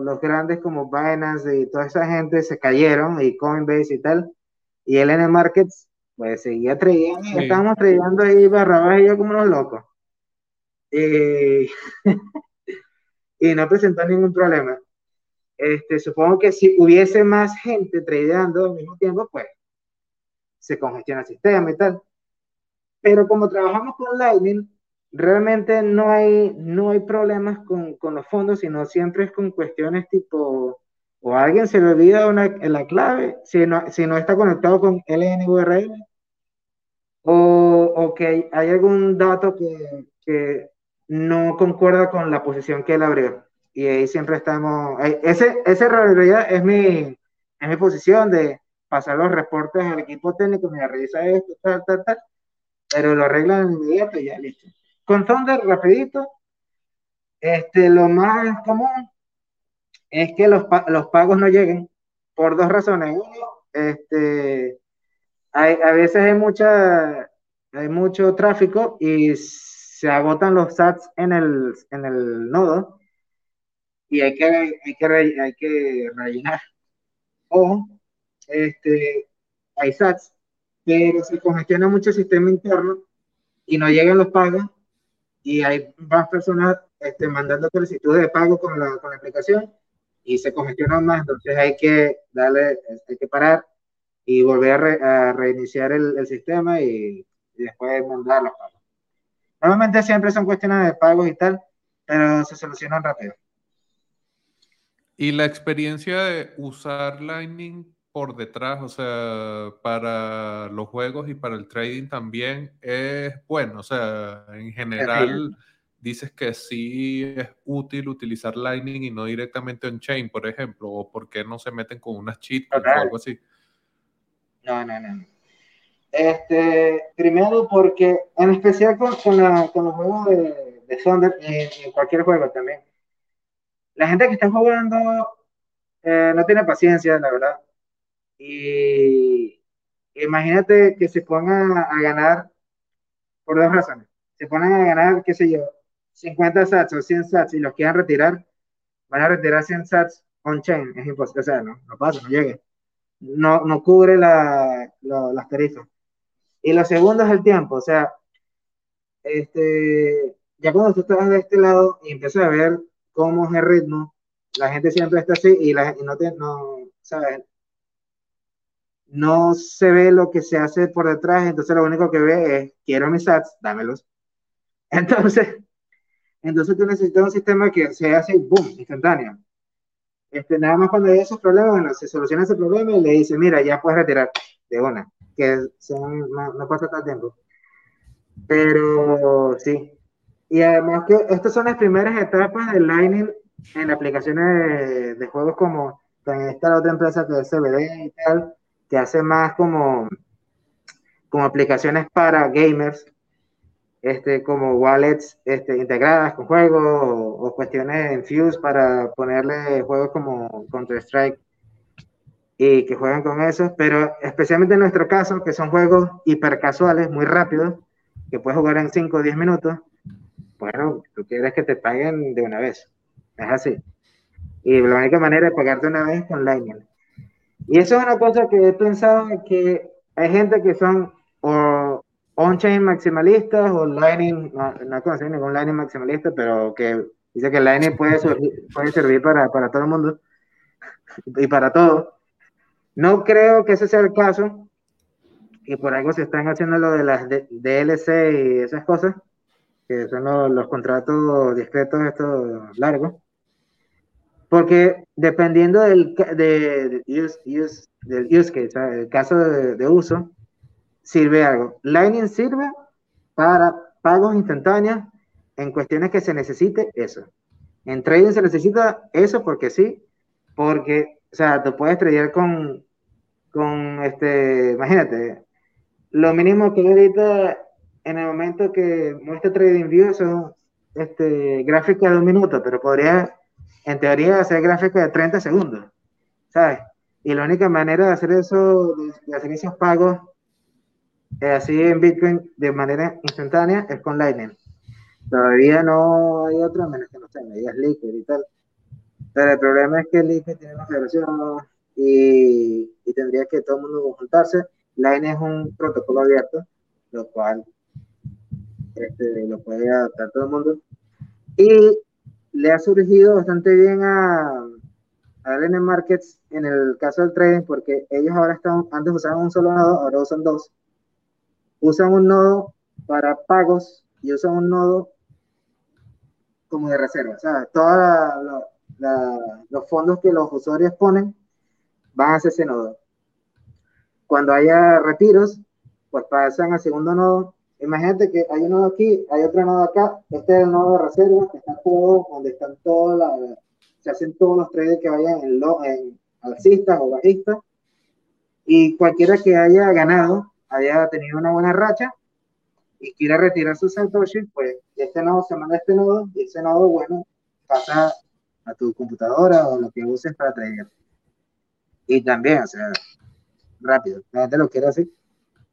los, grandes como Binance y toda esa gente se cayeron, y Coinbase y tal, y LN Markets, pues seguía trayendo, y estábamos trayendo ahí barrabás y yo como unos locos. Y, y no presentó ningún problema. Este, supongo que si hubiese más gente tradeando al mismo tiempo, pues se congestiona el sistema y tal. Pero como trabajamos con Lightning, realmente no hay, no hay problemas con, con, los fondos, sino siempre es con cuestiones tipo, o alguien se le olvida una, la clave, si no, si no está conectado con LNURL, o, o que hay algún dato que, que, no concuerda con la posición que él abrió. Y ahí siempre estamos, ese, esa realidad es mi, es mi posición de pasar los reportes al equipo técnico, me revisa esto, tal, tal, tal, pero lo arreglan inmediato y ya listo. Con Thunder, rapidito, este, lo más común es que los, los pagos no lleguen por dos razones. Uno, este, hay, a veces hay, mucha, hay mucho tráfico y se agotan los sats en el, en el nodo y hay que, hay que, hay que rellenar. O este, hay sats, pero se congestiona mucho el sistema interno y no llegan los pagos y hay más personas este, mandando solicitudes de pago con la, con la aplicación y se congestionan más, entonces hay que darle, hay que parar y volver a, reiniciar el, sistema y, y, después mandar los pagos. Normalmente siempre son cuestiones de pagos y tal, pero se solucionan rápido. Y la experiencia de usar Lightning por detrás, o sea, para los juegos y para el trading también es bueno. O sea, en general dices que sí es útil utilizar Lightning y no directamente on-chain, por ejemplo, o por qué no se meten con unas cheats o algo así. No, no, no. Este, primero porque, en especial con, con, los juegos de, de Thunder, y en cualquier juego también, la gente que está jugando eh, no tiene paciencia, la verdad y imagínate que se pongan a, ganar por dos razones. Se ponen a ganar, qué sé yo, 50 sats o 100 sats y los quieran retirar, van a retirar 100 sats on-chain. Es imposible, o sea, no, no pasa, no llegue. No, no cubre la, las tarifas. Y lo segundo es el tiempo, o sea, este, ya cuando tú estás de este lado y empiezas a ver cómo es el ritmo, la gente siempre está así y, la, y no, te, no, ¿sabes? No se ve lo que se hace por detrás, entonces lo único que ve es, quiero mis sats, dámelos. Entonces, entonces tú necesitas un sistema que se hace, boom, instantáneo. Este, nada más cuando hay esos problemas, bueno, se soluciona ese problema y le dice, mira, ya puedes retirar de una, que no, pasa tanto tiempo. Pero sí. Y además que estas son las primeras etapas del Lightning en aplicaciones de, juegos como, está la otra empresa que es CBD y tal, que hace más como, como aplicaciones para gamers, este, como wallets este, integradas con juegos o, cuestiones en Fuse para ponerle juegos como Counter-Strike y que juegan con eso, pero especialmente en nuestro caso, que son juegos hiper casuales, muy rápidos, que puedes jugar en 5 o 10 minutos, bueno, tú quieres que te paguen de una vez, es así. Y la única manera de pagarte una vez es con Lightning. Y eso es una cosa que he pensado que hay gente que son o on-chain maximalistas o Lightning, no, no conozco ningún Lightning maximalista, pero que dice que Lightning puede, puede servir para, para todo el mundo y para todo. No creo que ese sea el caso, y por algo se están haciendo lo de las DLC y esas cosas, que son los, los contratos discretos estos largos. Porque dependiendo del, de, use, del use case, el caso de, uso, sirve algo. Lightning sirve para pagos instantáneos en cuestiones que se necesite eso. En trading se necesita eso porque sí, porque, o sea, tú puedes tradear con, con este, imagínate, lo mínimo que ahorita en el momento que muestra TradingView son este, gráficas de un minuto, pero podría, en teoría, hacer gráficas de 30 segundos, ¿sabes? Y la única manera de hacer eso, de hacer esos pagos eh, así en Bitcoin de manera instantánea es con Lightning. Todavía no hay otra, menos que no sé, medidas Liquid y tal. Pero el problema es que Liquid tiene una federación y, y tendría que todo el mundo conjuntarse. Lightning es un protocolo abierto, lo cual este, lo puede adaptar todo el mundo. Y le ha surgido bastante bien a, a LN Markets en el caso del trading, porque ellos ahora están, antes usaban un solo nodo, ahora usan dos. Usan un nodo para pagos y usan un nodo como de reserva. O sea, todos los fondos que los usuarios ponen van hacia ese nodo. Cuando haya retiros, pues pasan al segundo nodo. Imagínate que hay un nodo aquí, hay otro nodo acá. Este es el nodo de reserva, que está todo, donde están todas las se hacen todos los traders que vayan en, lo, en alcistas o bajistas, y cualquiera que haya ganado, haya tenido una buena racha y quiera retirar su Satoshi, pues este nodo se manda a este nodo y ese nodo, bueno, pasa a tu computadora o lo que uses para trader. Y también, o sea, rápido, la gente lo quiere así.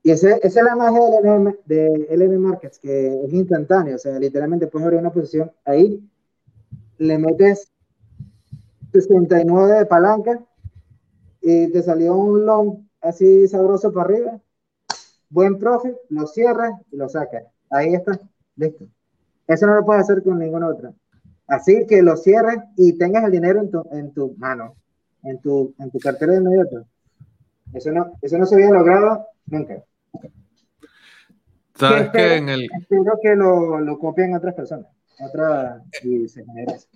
Y ese, esa es la magia del LM, de LM Markets, que es instantáneo, o sea, literalmente puedes abrir una posición ahí, le metes 69 de palanca y te salió un long así sabroso para arriba, buen profit, lo cierras y lo sacas. Ahí está, listo. Eso no lo puedes hacer con ninguna otra. Así que lo cierres y tengas el dinero en tu, en tu mano, en tu, en tu cartera de inmediato. Eso no, eso no se había logrado nunca. ¿Sabes que en el... Espero que lo, lo copien otras personas, otras y se genera eso.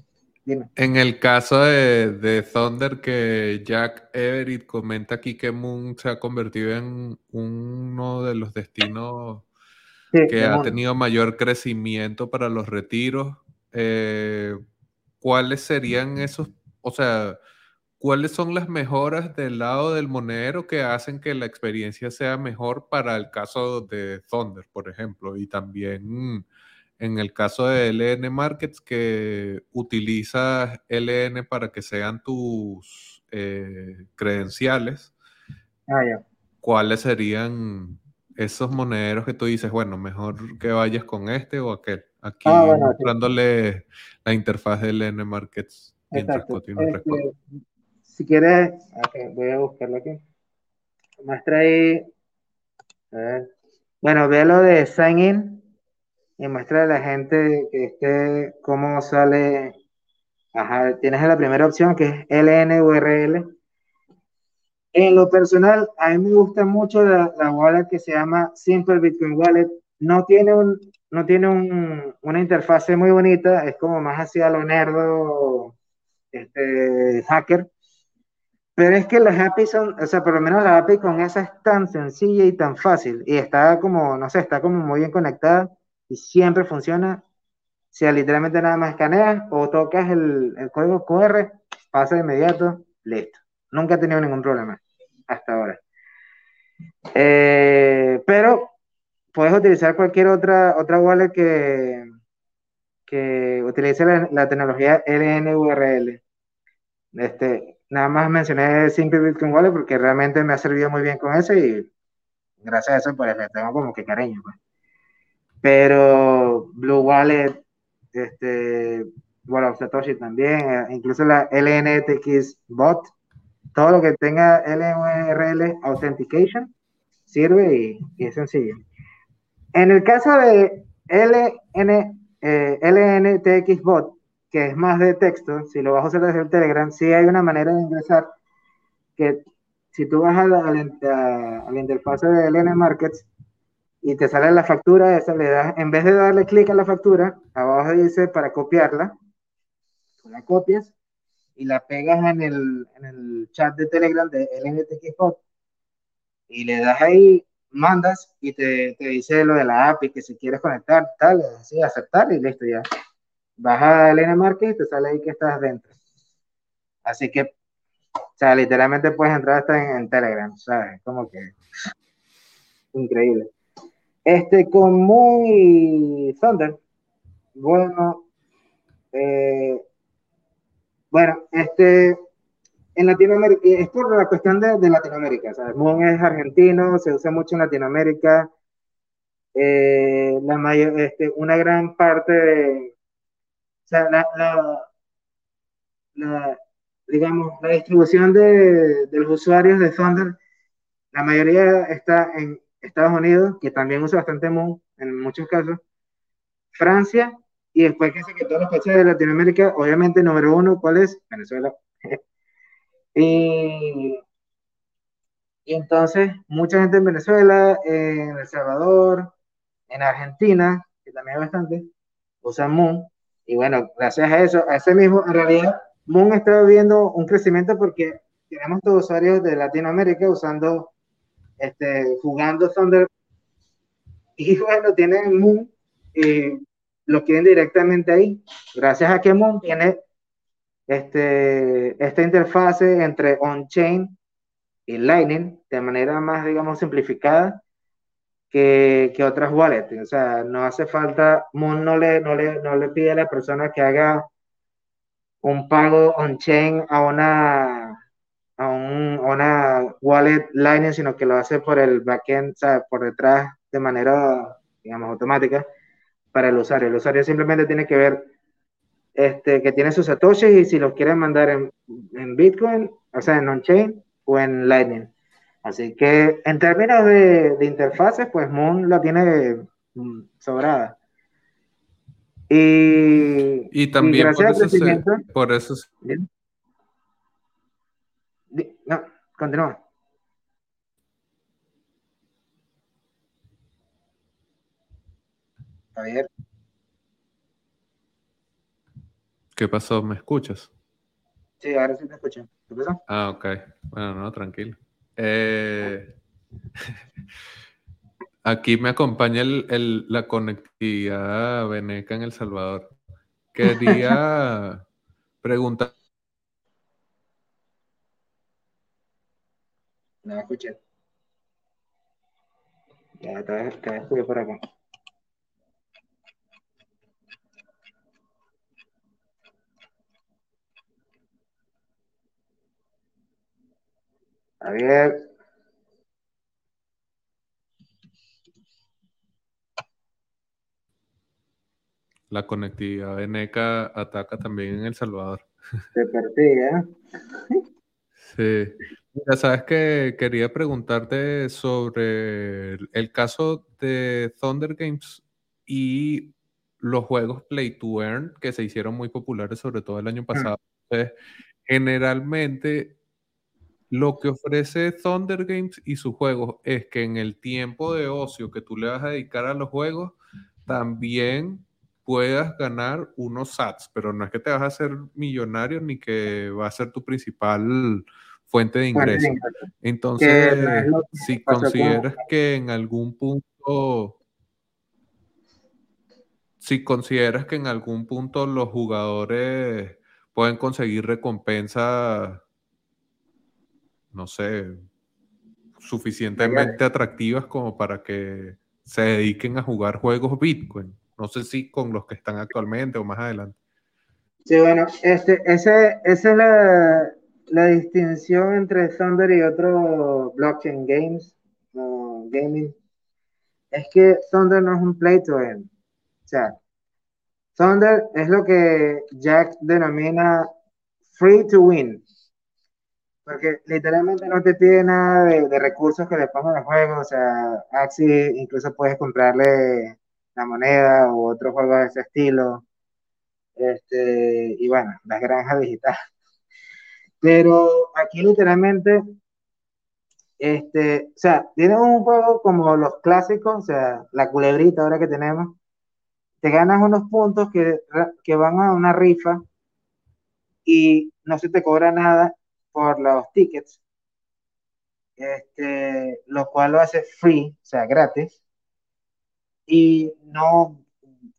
En el caso de, Thunder, que Jack Everett comenta aquí que Moon se ha convertido en uno de los destinos que ha tenido mayor crecimiento para los retiros, eh, ¿cuáles serían esos, o sea, cuáles son las mejoras del lado del monedero que hacen que la experiencia sea mejor para el caso de Thunder, por ejemplo? Y también en el caso de LN Markets, que utilizas LN para que sean tus eh, credenciales, ah, ¿cuáles serían esos monederos que tú dices, bueno, mejor que vayas con este o aquel? Aquí ah, mostrándole la interfaz de LN Markets. Exacto. Este, si quieres, voy a buscarlo aquí. Muestra ahí. Bueno, ve lo de sign in y muestra a la gente que esté cómo sale. Ajá, tienes la primera opción que es LNURL. En lo personal, a mí me gusta mucho la, la wallet que se llama Simple Bitcoin Wallet. No tiene, un, no tiene un, una interfase muy bonita, es como más hacia lo nerdo este, hacker. Pero es que las API son, o sea, por lo menos la API con esa es tan sencilla y tan fácil. Y está como, no sé, está como muy bien conectada y siempre funciona. Si literalmente nada más escaneas o tocas el, el código QR, pasa de inmediato, listo. Nunca he tenido ningún problema hasta ahora. Eh, pero puedes utilizar cualquier otra, otra wallet que, que utilice la, tecnología LNURL. Este, nada más mencioné Simple Bitcoin Wallet porque realmente me ha servido muy bien con eso y gracias a eso pues le tengo como que cariño. Pues. Pero Blue Wallet, este, bueno, Satoshi también, eh, incluso la LNTX Bot, todo lo que tenga LNRL Authentication sirve y, es sencillo. En el caso de LN, eh, LNTX Bot, que es más de texto, si lo vas a usar desde el Telegram, sí hay una manera de ingresar que si tú vas a la, a la interfaz de LN Markets, y te sale la factura, esa le das, en vez de darle clic a la factura, abajo dice para copiarla, tú la copias y la pegas en el, en el chat de Telegram de LNTXBot y le das ahí mandas y te, te, dice lo de la API, que si quieres conectar, tal, así, aceptar y listo ya. Baja a Elena Market y te sale ahí que estás dentro. Así que, o sea, literalmente puedes entrar hasta en, Telegram, ¿sabes? Como que increíble. Este, con Moon y Thunder, bueno, eh, bueno, este, en Latinoamérica, es por la cuestión de, Latinoamérica, ¿sabes? Moon es argentino, se usa mucho en Latinoamérica. Eh, la mayor, este, una gran parte de, sea, la, la, digamos, la distribución de, los usuarios de Thunder, la mayoría está en Estados Unidos, que también usa bastante Moon en muchos casos, Francia, y después que que todos los países de Latinoamérica, obviamente, número uno, ¿cuál es? Venezuela. Y, entonces, mucha gente en Venezuela, en El Salvador, en Argentina, que también hay bastante, usan Moon. Y bueno, gracias a eso, a ese mismo, en realidad, Moon está viendo un crecimiento porque tenemos todos usuarios de Latinoamérica usando, este, jugando Thunder. Y bueno, tienen Moon y lo quieren directamente ahí. Gracias a que Moon tiene este, esta interfase entre on-chain y Lightning de manera más, digamos, simplificada que, otras wallets. O sea, no hace falta, Moon no le, no le, no le pide a la persona que haga un pago on-chain a una, a, un, una wallet Lightning, sino que lo hace por el backend, o sea, por detrás de manera, digamos, automática para el usuario. El usuario simplemente tiene que ver este, que tiene sus satoshis y si los quieren mandar en, en Bitcoin, o sea, en on-chain o en Lightning. Así que en términos de, de interfaces, pues Moon la tiene mm, sobrada. Y, y también por, eso se, por eso No, continúa. Javier. ¿Qué pasó? ¿Me escuchas? Sí, ahora sí te escucho. ¿Qué pasó? Ah, ok. Bueno, no, tranquilo. Eh, aquí me acompaña el, la conectividad Veneca en El Salvador. Quería preguntar. No escuché. Ya, te, te por acá. Ver. La conectividad de NECA ataca también en El Salvador. Se persigue, Sí. Mira, sabes que quería preguntarte sobre el caso de Thunder Games y los juegos Play to Earn que se hicieron muy populares, sobre todo el año mm. pasado. generalmente lo que ofrece Thunder Games y sus juegos es que en el tiempo de ocio que tú le vas a dedicar a los juegos, también puedas ganar unos sats, pero no es que te vas a hacer millonario ni que va a ser tu principal fuente de ingreso. Entonces, si consideras que en algún punto, si consideras que en algún punto los jugadores pueden conseguir recompensas no sé, suficientemente atractivas como para que se dediquen a jugar juegos Bitcoin. No sé si con los que están actualmente o más adelante. Sí, bueno, este, ese, esa es la, la distinción entre Thunder y otro blockchain games o gaming. Es que Thunder no es un play to earn. O sea, Thunder es lo que Jack denomina free to win. Porque literalmente no te pide nada de, recursos que le pongan al juego. O sea, Axi incluso puedes comprarle la moneda u otro juego de ese estilo. Este, y bueno, las granjas digitales. Pero aquí literalmente, este, o sea, tiene un juego como los clásicos, o sea, la culebrita ahora que tenemos. Te ganas unos puntos que, que van a una rifa y no se te cobra nada por los tickets. este, lo cual lo hace free, o sea, gratis, y no,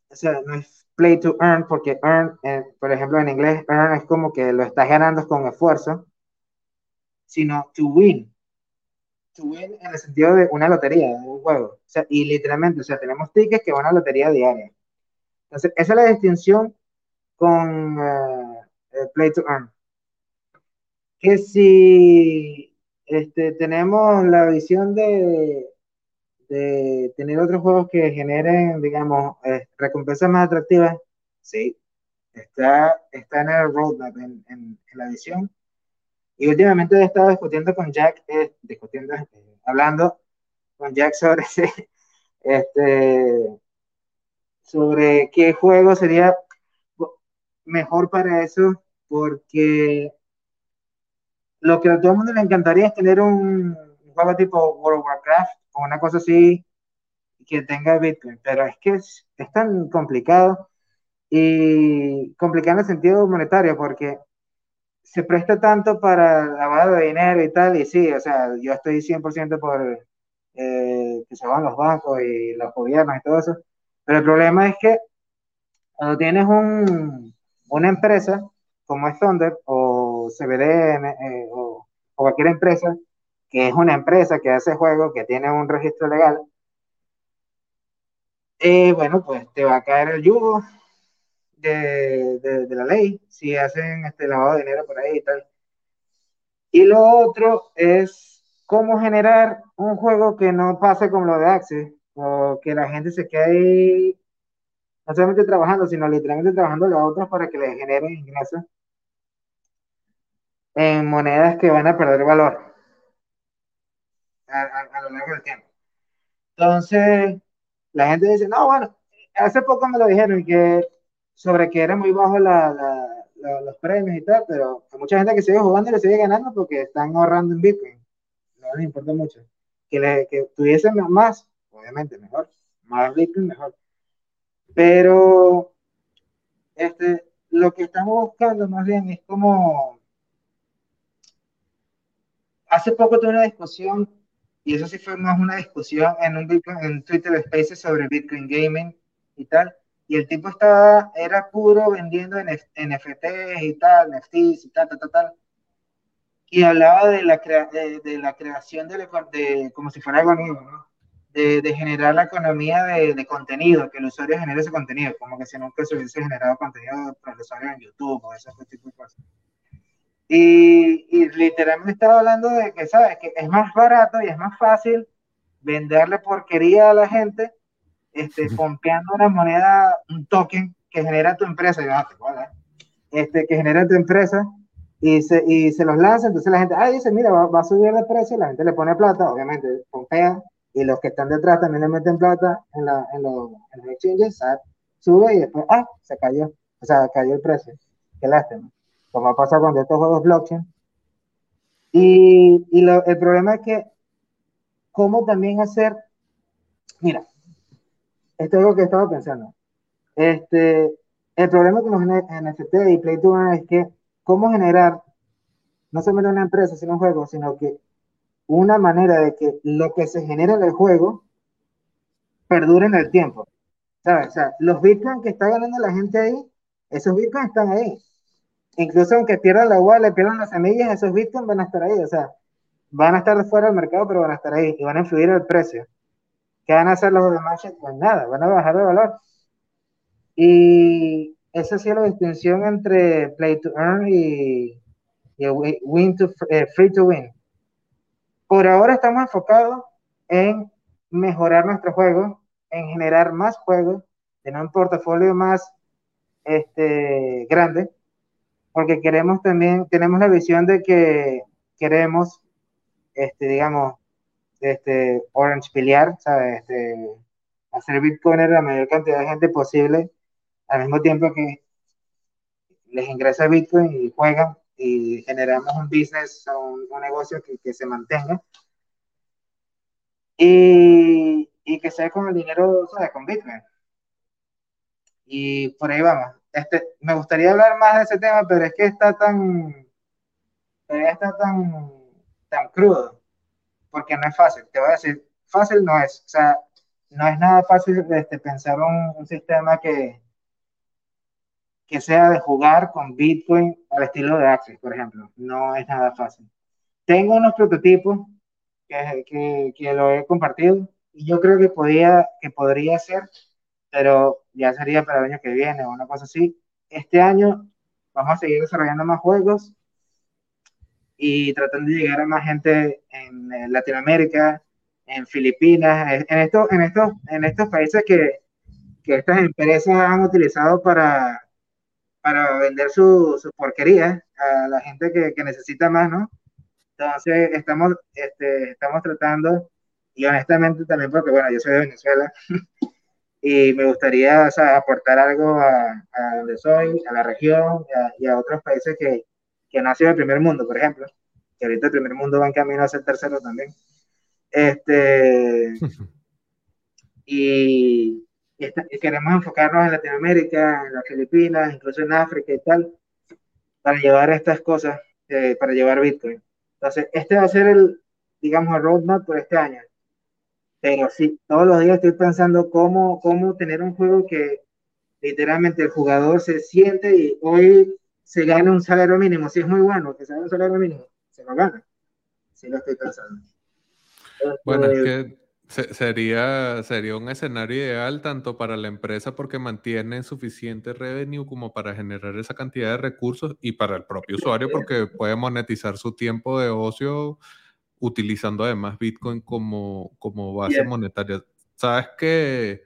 o sea, no es play to earn, porque earn, eh, por ejemplo, en inglés, earn es como que lo estás ganando con esfuerzo, sino to win. To win en el sentido de una lotería, de un juego. O sea, y literalmente, o sea, tenemos tickets que van a lotería diaria. Entonces, esa es la distinción con uh, play to earn. Que si este, tenemos la visión de, de tener otros juegos que generen, digamos, eh, recompensas más atractivas, sí, está, está en el roadmap, en, en, la visión. Y últimamente he estado discutiendo con Jack, eh, discutiendo, eh, hablando con Jack sobre este, sobre qué juego sería mejor para eso, porque lo que a todo el mundo le encantaría es tener un, juego tipo World of Warcraft o una cosa así que tenga Bitcoin, pero es que es, tan complicado y complicado en el sentido monetario porque se presta tanto para lavado de dinero y tal, y sí, o sea, yo estoy 100% por eh, que se van los bancos y los gobiernos y todo eso, pero el problema es que cuando tienes un, una empresa como es Thunder o CBDN eh, o, cualquier empresa que es una empresa que hace juegos, que tiene un registro legal, eh, bueno, pues te va a caer el yugo de, de, la ley si hacen este lavado de dinero por ahí y tal. Y lo otro es cómo generar un juego que no pase como lo de Axie, o que la gente se quede ahí no solamente trabajando, sino literalmente trabajando los otros para que les generen ingresos en monedas que van a perder valor a, lo largo del tiempo. Entonces, la gente dice, no, bueno, hace poco me lo dijeron que sobre que era muy bajo la, los premios y tal, pero hay mucha gente que sigue jugando y le sigue ganando porque están ahorrando en Bitcoin. No les importa mucho. Que, le, que tuviesen más, obviamente mejor. Más Bitcoin, mejor. Pero este, lo que estamos buscando más bien es como... Hace poco tuve una discusión, y eso sí fue más una discusión en un en Twitter Spaces sobre Bitcoin Gaming y tal, y el tipo estaba, era puro vendiendo NFTs y tal, NFTs y tal, tal, tal, tal. Y hablaba de la, de, la creación de, de, como si fuera algo mismo, ¿no? de, generar la economía de, contenido, que el usuario genere ese contenido, como que si nunca se hubiese generado contenido para el usuario en YouTube o ese tipo de cosas. Y, y, literalmente estaba hablando de que, ¿sabes? Que es más barato y es más fácil venderle porquería a la gente, este, pompeando una moneda, un token que genera tu empresa, este, que genera tu empresa, y se, y se los lanza, entonces la gente, ah, dice, mira, va, va, a subir de precio, la gente le pone plata, obviamente, pompea, y los que están detrás también le meten plata en, la, en, los, en los exchanges, sube y después, ah, se cayó, o sea, cayó el precio. Qué lástima. Como ha pasado con estos juegos blockchain. Y, y lo, el problema es que, ¿cómo también hacer? Mira, esto es algo que estaba pensando. Este, el problema con los NFT y Play to es que, ¿cómo generar no solamente una empresa, sino un juego, sino que una manera de que lo que se genera en el juego perdure en el tiempo. ¿Sabes? O sea, los bitcoins que está ganando la gente ahí, esos bitcoins están ahí. Incluso aunque pierdan la agua, le pierdan las semillas, esos bitcoins van a estar ahí. O sea, van a estar fuera del mercado, pero van a estar ahí y van a influir el precio. ¿Qué van a hacer los demás? Pues nada, van a bajar de valor. Y esa ha la distinción entre play to earn y, win to, eh, free to win. Por ahora estamos enfocados en mejorar nuestro juego, en generar más juegos, tener un portafolio más este, grande, porque queremos también, tenemos la visión de que queremos, este, digamos, este, orange piliar, ¿sabes? Este, hacer Bitcoin la mayor cantidad de gente posible, al mismo tiempo que les ingresa Bitcoin y juegan y generamos un business o un, negocio que, que, se mantenga y, y, que sea con el dinero, ¿sabes? Con Bitcoin. Y por ahí vamos. Este, me gustaría hablar más de ese tema, pero es que está tan, está tan, tan crudo porque no es fácil. Te voy a decir, fácil no es. O sea, no es nada fácil este, pensar un, un sistema que, que sea de jugar con Bitcoin al estilo de Access, por ejemplo. No es nada fácil. Tengo unos prototipos que, que, que lo he compartido y yo creo que, podía, que podría ser, pero ya sería para el año que viene o una cosa así. Este año vamos a seguir desarrollando más juegos y tratando de llegar a más gente en Latinoamérica, en Filipinas, en estos, en estos, en estos países que, que estas empresas han utilizado para, para vender su, su porquería a la gente que, que, necesita más, ¿no? Entonces, estamos, este, estamos tratando, y honestamente también porque, bueno, yo soy de Venezuela, y me gustaría o sea, aportar algo a, a, donde soy, a la región y a, y a, otros países que, que no ha sido el primer mundo, por ejemplo, que ahorita el primer mundo va en camino a ser tercero también. Este, y, y, queremos enfocarnos en Latinoamérica, en las Filipinas, incluso en África y tal, para llevar estas cosas, eh, para llevar Bitcoin. Entonces, este va a ser el, digamos, el roadmap por este año. Pero sí, todos los días estoy pensando cómo, cómo tener un juego que literalmente el jugador se siente y hoy se gana un salario mínimo. Si es muy bueno que se gane un salario mínimo, se lo gana. Sí lo estoy pensando. Bueno, es que sería, sería un escenario ideal tanto para la empresa porque mantiene suficiente revenue como para generar esa cantidad de recursos y para el propio usuario porque puede monetizar su tiempo de ocio utilizando además Bitcoin como, como base monetaria. Sabes que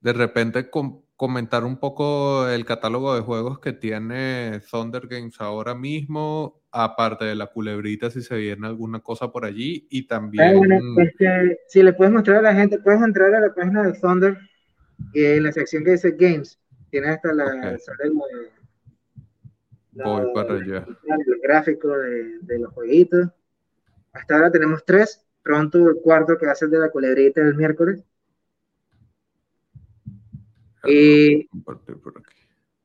de repente comentar un poco el catálogo de juegos que tiene Thunder Games ahora mismo, aparte de la culebrita, si se viene alguna cosa por allí, y también... bueno, este, si le puedes mostrar a la gente, puedes entrar a la página de Thunder, y en la sección que dice Games, tiene hasta la... Okay. la Voy para allá. El gráfico de, de, los jueguitos. Hasta ahora tenemos tres, pronto el cuarto que va a ser de la culebrita el miércoles. Y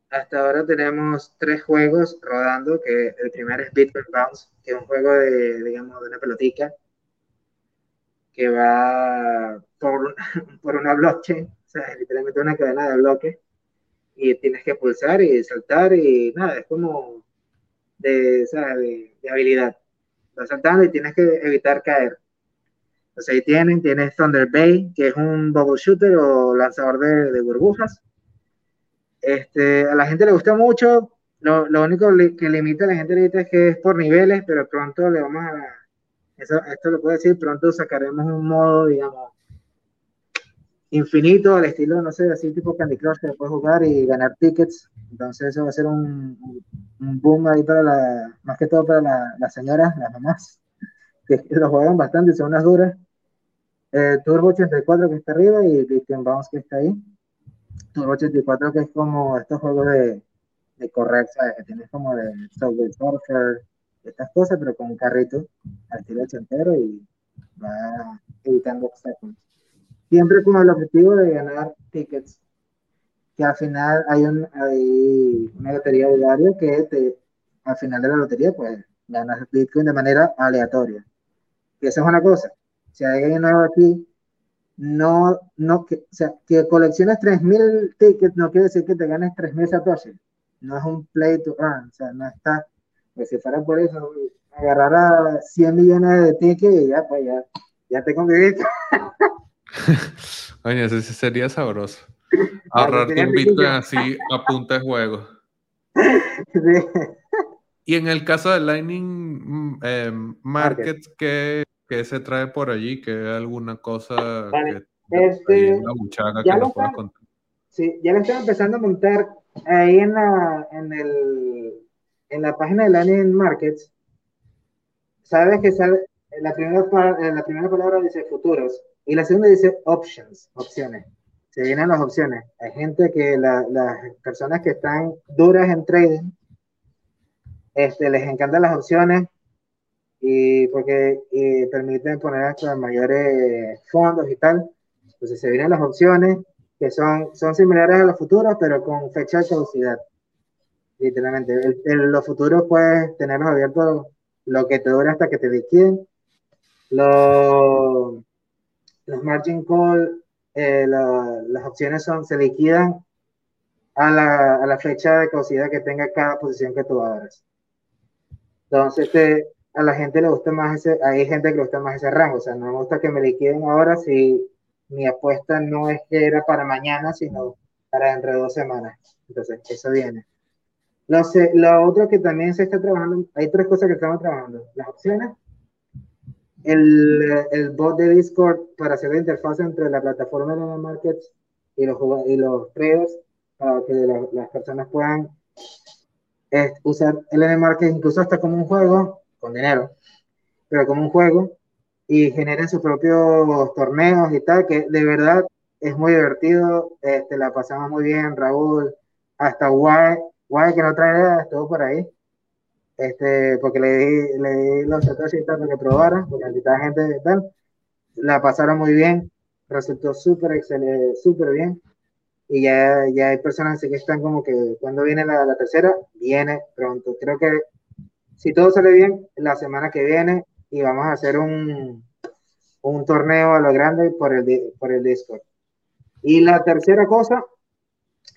hasta ahora tenemos tres juegos rodando, que el primero es Bitcoin Bounce, que es un juego de, digamos, de una pelotica que va por, por una blockchain, o sea, literalmente una cadena de bloques, y tienes que pulsar y saltar y nada, es como de, o sea, de, de habilidad. Vas saltando y tienes que evitar caer. Entonces ahí tienen, tienes Thunder Bay, que es un bubble shooter o lanzador de, de burbujas. Este, a la gente le gusta mucho, lo, lo único que limita a la gente ahorita es que es por niveles, pero pronto le vamos a, eso, esto lo puedo decir, pronto sacaremos un modo, digamos, infinito al estilo, no sé, así tipo Candy Crush que puedes jugar y ganar tickets. Entonces eso va a ser un, boom ahí para la, más que todo para las la señoras, las mamás, que, lo juegan bastante, son unas duras eh, Turbo 84 que está arriba y Christian Bounce que está ahí. Turbo 84 que es como estos juegos de, de correr, ¿sabes? Que tienes como de Subway Surfer, estas cosas, pero con un carrito al estilo ochentero y va evitando obstáculos. Siempre con el objetivo de ganar tickets, que al final hay, un, hay una lotería diaria que te, al final de la lotería pues ganas Bitcoin de manera aleatoria. Y esa es una cosa si hay alguien nuevo aquí, no, no, que, o sea, que colecciones 3.000 tickets no quiere decir que te ganes 3.000 satoshi. No es un play to earn, o sea, no está, pues si fuera por eso, agarrar 100 millones de tickets y ya, pues ya, ya te conviviste. Oye, eso sí sería sabroso. Ahorrarte un Bitcoin así a punta de juego. Sí. Y en el caso de Lightning mm, eh, Market, ¿qué, ¿Qué se trae por allí? ¿Qué alguna cosa vale. que este, buchaca que nos puedas contar? Sí, ya lo están empezando a montar ahí en la, en el, en la página de Lightning Markets. Sabes que sale, la primera, la primera palabra dice futuros y la segunda dice options, opciones. Se vienen las opciones. Hay gente que la, las personas que están duras en trading, este, les encantan las opciones y porque y permiten poner hasta mayores fondos y tal. Entonces se vienen las opciones que son, son similares a los futuros, pero con fecha de caducidad. Literalmente, en los futuros puedes tenerlos abiertos lo que te dura hasta que te liquiden. Los, los margin call, eh, las opciones son, se liquidan a la, a la fecha de caducidad que tenga cada posición que tú abras. Entonces, este, a la gente le gusta más ese, hay gente que le gusta más ese rango, o sea, no me gusta que me liquiden ahora si mi apuesta no es que era para mañana, sino para dentro de dos semanas. Entonces, eso viene. Lo, lo otro que también se está trabajando, hay tres cosas que estamos trabajando. Las opciones, el, el bot de Discord para hacer la interfaz entre la plataforma de los markets y los, y los traders para que las personas puedan eh, usar el Market incluso hasta como un juego, con dinero, pero como un juego, y generen sus propios torneos y tal, que de verdad es muy divertido, este, la pasamos muy bien, Raúl, hasta Guay, Guay que no trae idea, estuvo por ahí, este, porque le di, le di los tal para que probara, porque necesitaba gente y tal, la pasaron muy bien, resultó súper excelente, súper bien, y ya, ya hay personas que están como que cuando viene la, la, tercera, viene pronto. Creo que si todo sale bien, la semana que viene y vamos a hacer un, un torneo a lo grande por el, por el Discord. Y la tercera cosa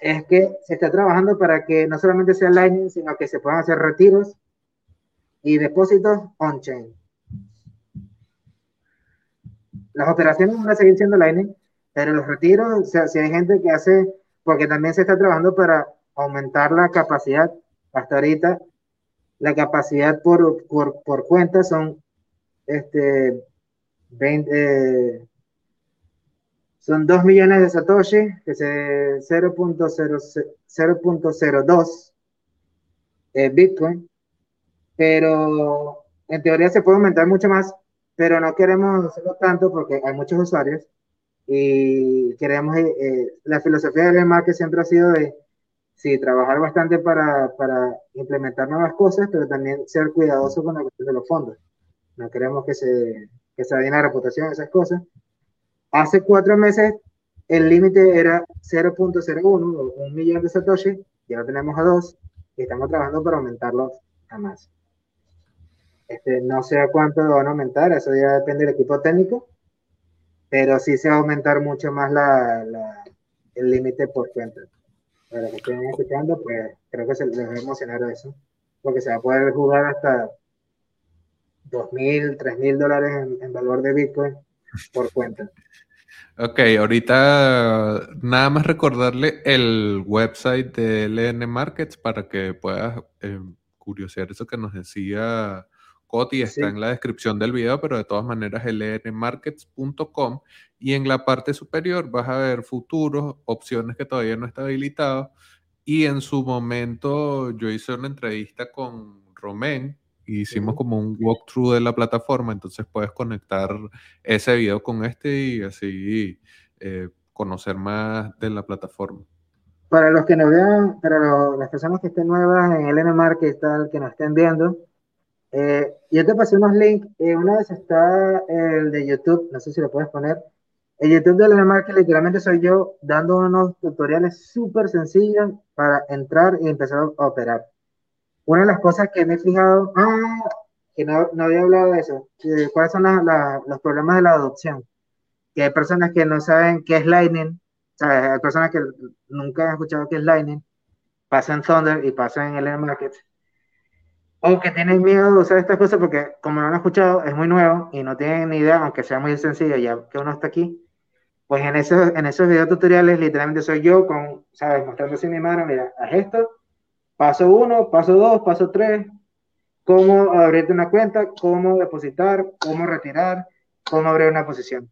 es que se está trabajando para que no solamente sea Lightning, sino que se puedan hacer retiros y depósitos on-chain. Las operaciones van a seguir siendo Lightning, pero los retiros, o sea, si hay gente que hace, porque también se está trabajando para aumentar la capacidad, hasta ahorita, la capacidad por, por, por cuenta son este 20, son 2 millones de Satoshi, que es 0.02 eh, Bitcoin, pero en teoría se puede aumentar mucho más, pero no queremos hacerlo tanto porque hay muchos usuarios y queremos, eh, eh, la filosofía del market siempre ha sido de, sí, trabajar bastante para, para, implementar nuevas cosas, pero también ser cuidadoso con la cuestión de los fondos. No queremos que se, que se la reputación, esas cosas. Hace cuatro meses el límite era 0.01, un millón de satoshi, ya lo tenemos a dos, y estamos trabajando para aumentarlos a más. Este, no sé a cuánto van a aumentar, eso ya depende del equipo técnico, pero sí se va a aumentar mucho más la, el límite por cuenta. Para los que estén escuchando, pues creo que se les va a emocionar eso, porque se va a poder jugar hasta 2.000, 3.000 dólares en, valor de Bitcoin por cuenta. Ok, ahorita nada más recordarle el website de LN Markets para que puedas eh, curiosear eso que nos decía Coti está en la descripción del video, pero de todas maneras lnmarkets.com y en la parte superior vas a ver futuros, opciones que todavía no está habilitado y en su momento yo hice una entrevista con Romén y hicimos como un walkthrough de la plataforma, entonces puedes conectar ese video con este y así eh, conocer más de la plataforma. Para los que nos vean, para las personas que estén nuevas en LN Markets, tal, que nos estén viendo, eh, yo te pasé unos links. Eh, una vez está el de YouTube, no sé si lo puedes poner. El YouTube de la que literalmente soy yo dando unos tutoriales súper sencillos para entrar y empezar a operar. Una de las cosas que me he fijado, ah, que no, no había hablado de eso, cuáles son los problemas de la adopción. Que hay personas que no saben qué es Lightning, o sea, hay personas que nunca han escuchado qué es Lightning, pasan Thunder y pasan en el Market o que tienen miedo de usar estas cosas porque como no lo han escuchado, es muy nuevo y no tienen ni idea, aunque sea muy sencillo ya que uno está aquí, pues en esos, en esos video tutoriales literalmente soy yo con, ¿sabes? Mostrando así mi mano, mira, haz esto, paso uno, paso dos, paso tres, cómo abrirte una cuenta, cómo depositar, cómo retirar, cómo abrir una posición.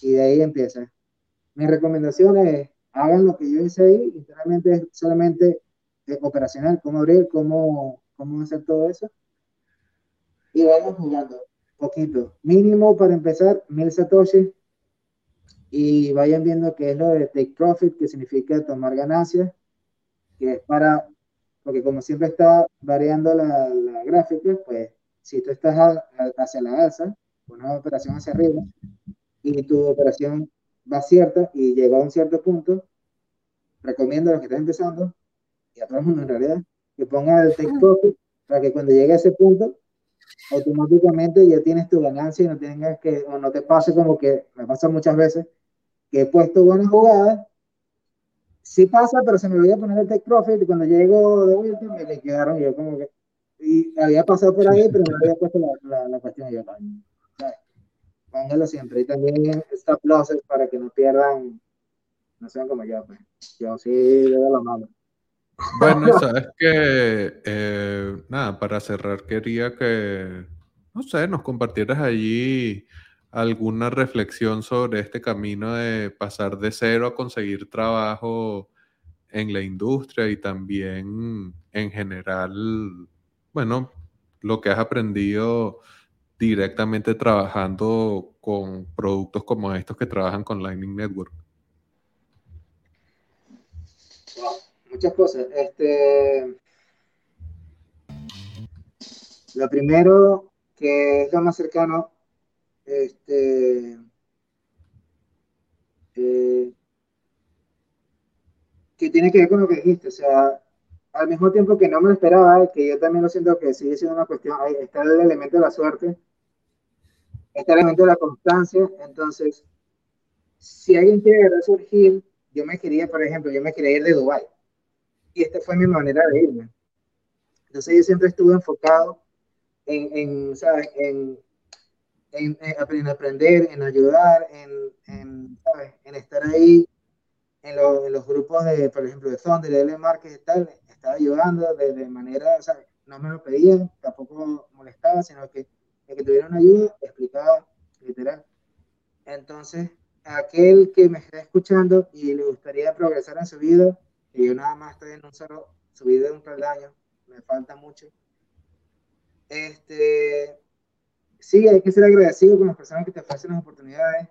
Y de ahí empieza. Mi recomendación es, hagan lo que yo hice ahí, literalmente es solamente eh, operacional, cómo abrir, cómo cómo hacer todo eso. Y vayan jugando poquito. Mínimo para empezar, mil satoshi. Y vayan viendo qué es lo de take profit, que significa tomar ganancias, que es para, porque como siempre está variando la, la gráfica, pues si tú estás hacia la alza, una operación hacia arriba, y tu operación va cierta y llega a un cierto punto, recomiendo a los que están empezando, y a todo el mundo en realidad, que ponga el take profit para que cuando llegue a ese punto automáticamente ya tienes tu ganancia y no tengas que, o no te pase como que me pasa muchas veces, que he puesto buenas jugadas, sí pasa, pero se me olvidó poner el take profit y cuando llego de vuelta me le quedaron yo como que, y había pasado por ahí, pero no había puesto la, la, cuestión y yo, póngalo siempre y también stop losses para que no pierdan, no sean como yo, pues. yo sí veo la mano. Bueno, sabes que, eh, nada, para cerrar quería que, no sé, nos compartieras allí alguna reflexión sobre este camino de pasar de cero a conseguir trabajo en la industria y también en general, bueno, lo que has aprendido directamente trabajando con productos como estos que trabajan con Lightning Network. Muchas cosas. Este, lo primero, que es lo más cercano, este, eh, que tiene que ver con lo que dijiste, o sea, al mismo tiempo que no me lo esperaba, que yo también lo siento que sigue siendo una cuestión, ahí está el elemento de la suerte, está el elemento de la constancia, entonces, si alguien quiere resurgir, yo me quería, por ejemplo, yo me quería ir de Dubái, y esta fue mi manera de irme. Entonces yo siempre estuve enfocado en, en, ¿sabes? en, en, en aprender, en ayudar, en, ¿sabes? en estar ahí en, en, los grupos de, por ejemplo, de Thunder, de L Market y tal, estaba ayudando de, de manera, ¿sabes? no me lo pedían, tampoco molestaba, sino que el que tuviera una ayuda, explicaba literal. Entonces, aquel que me está escuchando y le gustaría progresar en su vida, y yo nada más estoy en un solo, subí de un peldaño, me falta mucho. Este, sí, hay que ser agradecido con las personas que te ofrecen las oportunidades,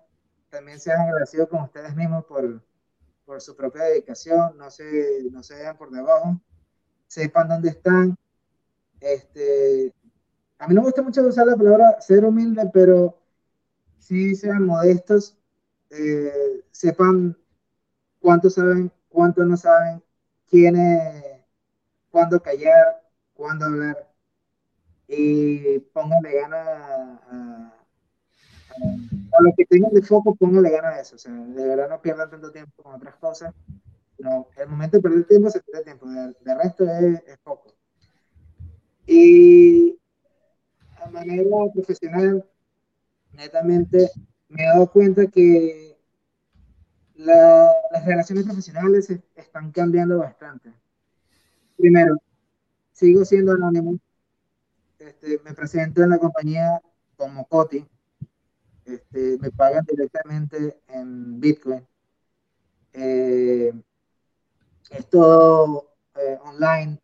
también sean agradecidos con ustedes mismos por, por su propia dedicación, no se, no se vean por debajo, sepan dónde están. Este, a mí no me gusta mucho usar la palabra ser humilde, pero sí sean modestos, eh, sepan cuánto saben cuántos no saben quién es, cuándo callar, cuándo hablar. Y pónganle ganas a, a, lo que tengan de foco, pónganle ganas a eso. O sea, de verdad no pierdan tanto tiempo con otras cosas. No, el momento de perder tiempo se pierde tiempo, de, de resto es, es, poco. Y a manera profesional, netamente, me he dado cuenta que las relaciones profesionales están cambiando bastante. Primero, sigo siendo anónimo. Este, me presento en la compañía como Coti. Este, me pagan directamente en Bitcoin. Eh, es todo eh, online.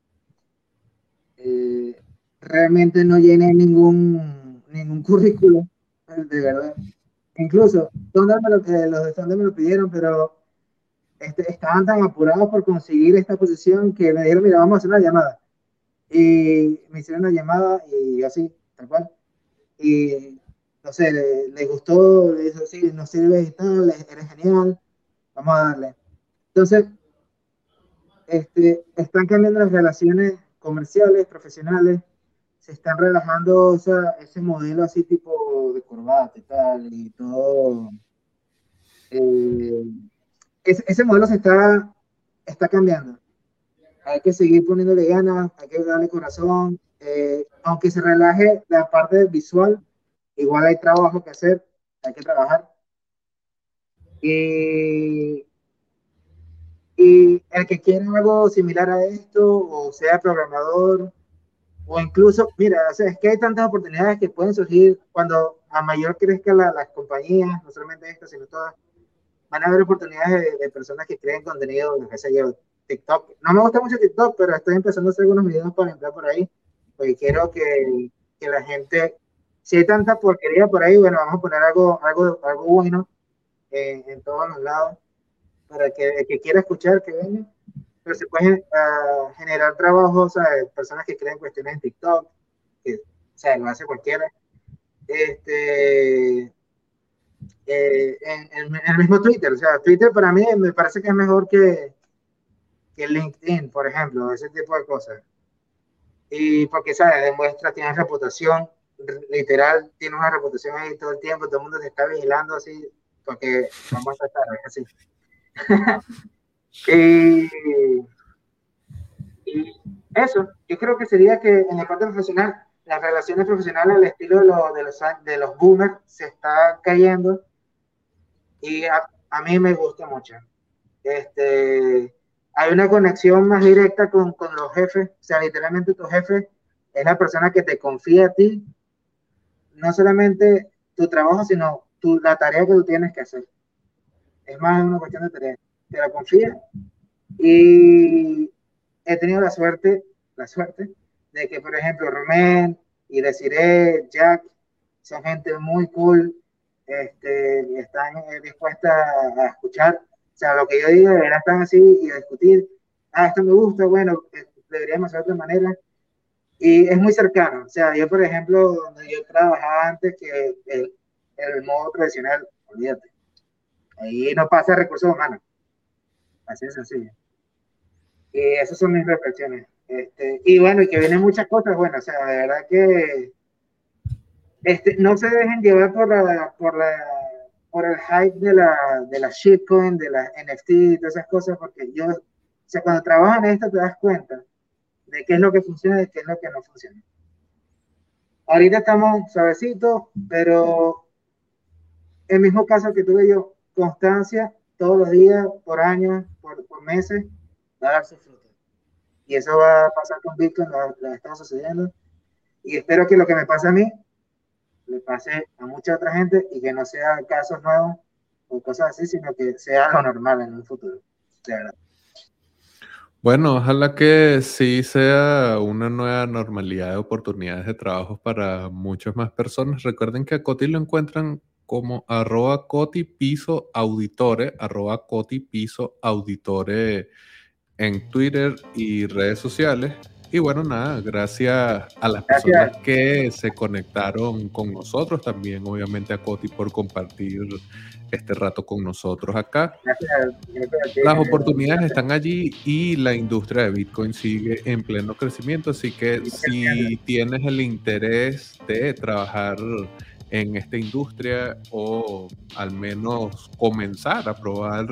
Eh, realmente no llené ningún, ningún currículo, de verdad. Incluso, lo, que los de Thunder me lo pidieron, pero este, estaban tan apurados por conseguir esta posición que me dijeron, mira, vamos a hacer una llamada. Y me hicieron una llamada y así, tal cual. Y, no sé, les, gustó, les dijo, sí, nos sirve y tal, eres genial, vamos a darle. Entonces, este, están cambiando las relaciones comerciales, profesionales, se están relajando o sea, ese modelo así tipo de corbata y tal, y todo. Eh, ese, modelo se está, está cambiando. Hay que seguir poniéndole ganas, hay que darle corazón. Eh, aunque se relaje la parte visual, igual hay trabajo que hacer, hay que trabajar. Y, y el que quiera algo similar a esto, o sea programador, o incluso, mira, o sea, es que hay tantas oportunidades que pueden surgir cuando a mayor crezca la, las compañías, no solamente estas, sino todas, van a haber oportunidades de, personas que creen contenido, no sé yo, TikTok. No me gusta mucho TikTok, pero estoy empezando a hacer algunos videos para entrar por ahí, porque quiero que, que la gente, si hay tanta porquería por ahí, bueno, vamos a poner algo, algo, algo bueno en, en todos los lados, para que el que quiera escuchar, que venga pero se pueden uh, generar trabajos, de personas que crean cuestiones en TikTok, que, o sea, lo hace cualquiera. Este, eh, en, en, el mismo Twitter, o sea, Twitter para mí me parece que es mejor que, que LinkedIn, por ejemplo, ese tipo de cosas. Y porque, ¿sabes? Demuestra, tiene reputación, literal tiene una reputación ahí todo el tiempo, todo el mundo te está vigilando así, porque vamos a estar así. y, y, eso, yo creo que sería que en la parte profesional, las relaciones profesionales al estilo de, de, los, de los boomers se está cayendo y a, a mí me gusta mucho. Este, hay una conexión más directa con, con, los jefes, o sea, literalmente tu jefe es la persona que te confía a ti, no solamente tu trabajo, sino tu, la tarea que tú tienes que hacer. Es más una cuestión de tarea. Te la confía y he tenido la suerte, la suerte de que, por ejemplo, Romén y Desiree, Jack, son gente muy cool, este, están dispuestas a escuchar o sea, lo que yo digo, de están así y a discutir, ah, esto me gusta, bueno, eh, deberíamos hacer de otra manera. Y es muy cercano. O sea, yo, por ejemplo, donde yo trabajaba antes, que el, el modo tradicional, olvídate. Ahí no pasa recursos humanos. Así de sencillo. Y esas son mis reflexiones. Este, y bueno, y que vienen muchas cosas, bueno, o sea, de verdad que este, no se dejen llevar por la, por la por el hype de la, de la shitcoin, de la NFT y todas esas cosas, porque yo, o sea, cuando trabajas en esto te das cuenta de qué es lo que funciona y qué es lo que no funciona. Ahorita estamos suavecitos, pero el mismo caso que tuve yo, constancia todos los días, por años, por, por meses, va a dar su fruto. Y eso va a pasar con Bitcoin, lo, lo está sucediendo. Y espero que lo que me pasa a mí le pase a mucha otra gente y que no sea casos nuevos o cosas así, sino que sea lo normal en un futuro. Bueno, ojalá que sí sea una nueva normalidad de oportunidades de trabajo para muchas más personas. Recuerden que a Coti lo encuentran como arroba Coti Piso Auditore, arroba Coti Piso Auditore en Twitter y redes sociales. Y bueno, nada, gracias a las personas que se conectaron con nosotros, también obviamente a Coti por compartir este rato con nosotros acá. Las oportunidades están allí y la industria de Bitcoin sigue en pleno crecimiento, así que si tienes el interés de trabajar en esta industria o al menos comenzar a probar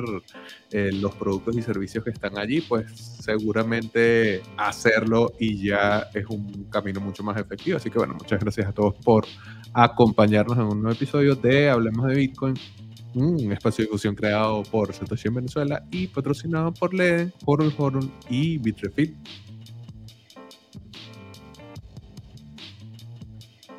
eh, los productos y servicios que están allí, pues seguramente hacerlo y ya es un camino mucho más efectivo. Así que bueno, muchas gracias a todos por acompañarnos en un nuevo episodio de Hablemos de Bitcoin, un espacio de discusión creado por Satoshi en Venezuela y patrocinado por Leden, Forum Forum y Bitrefill.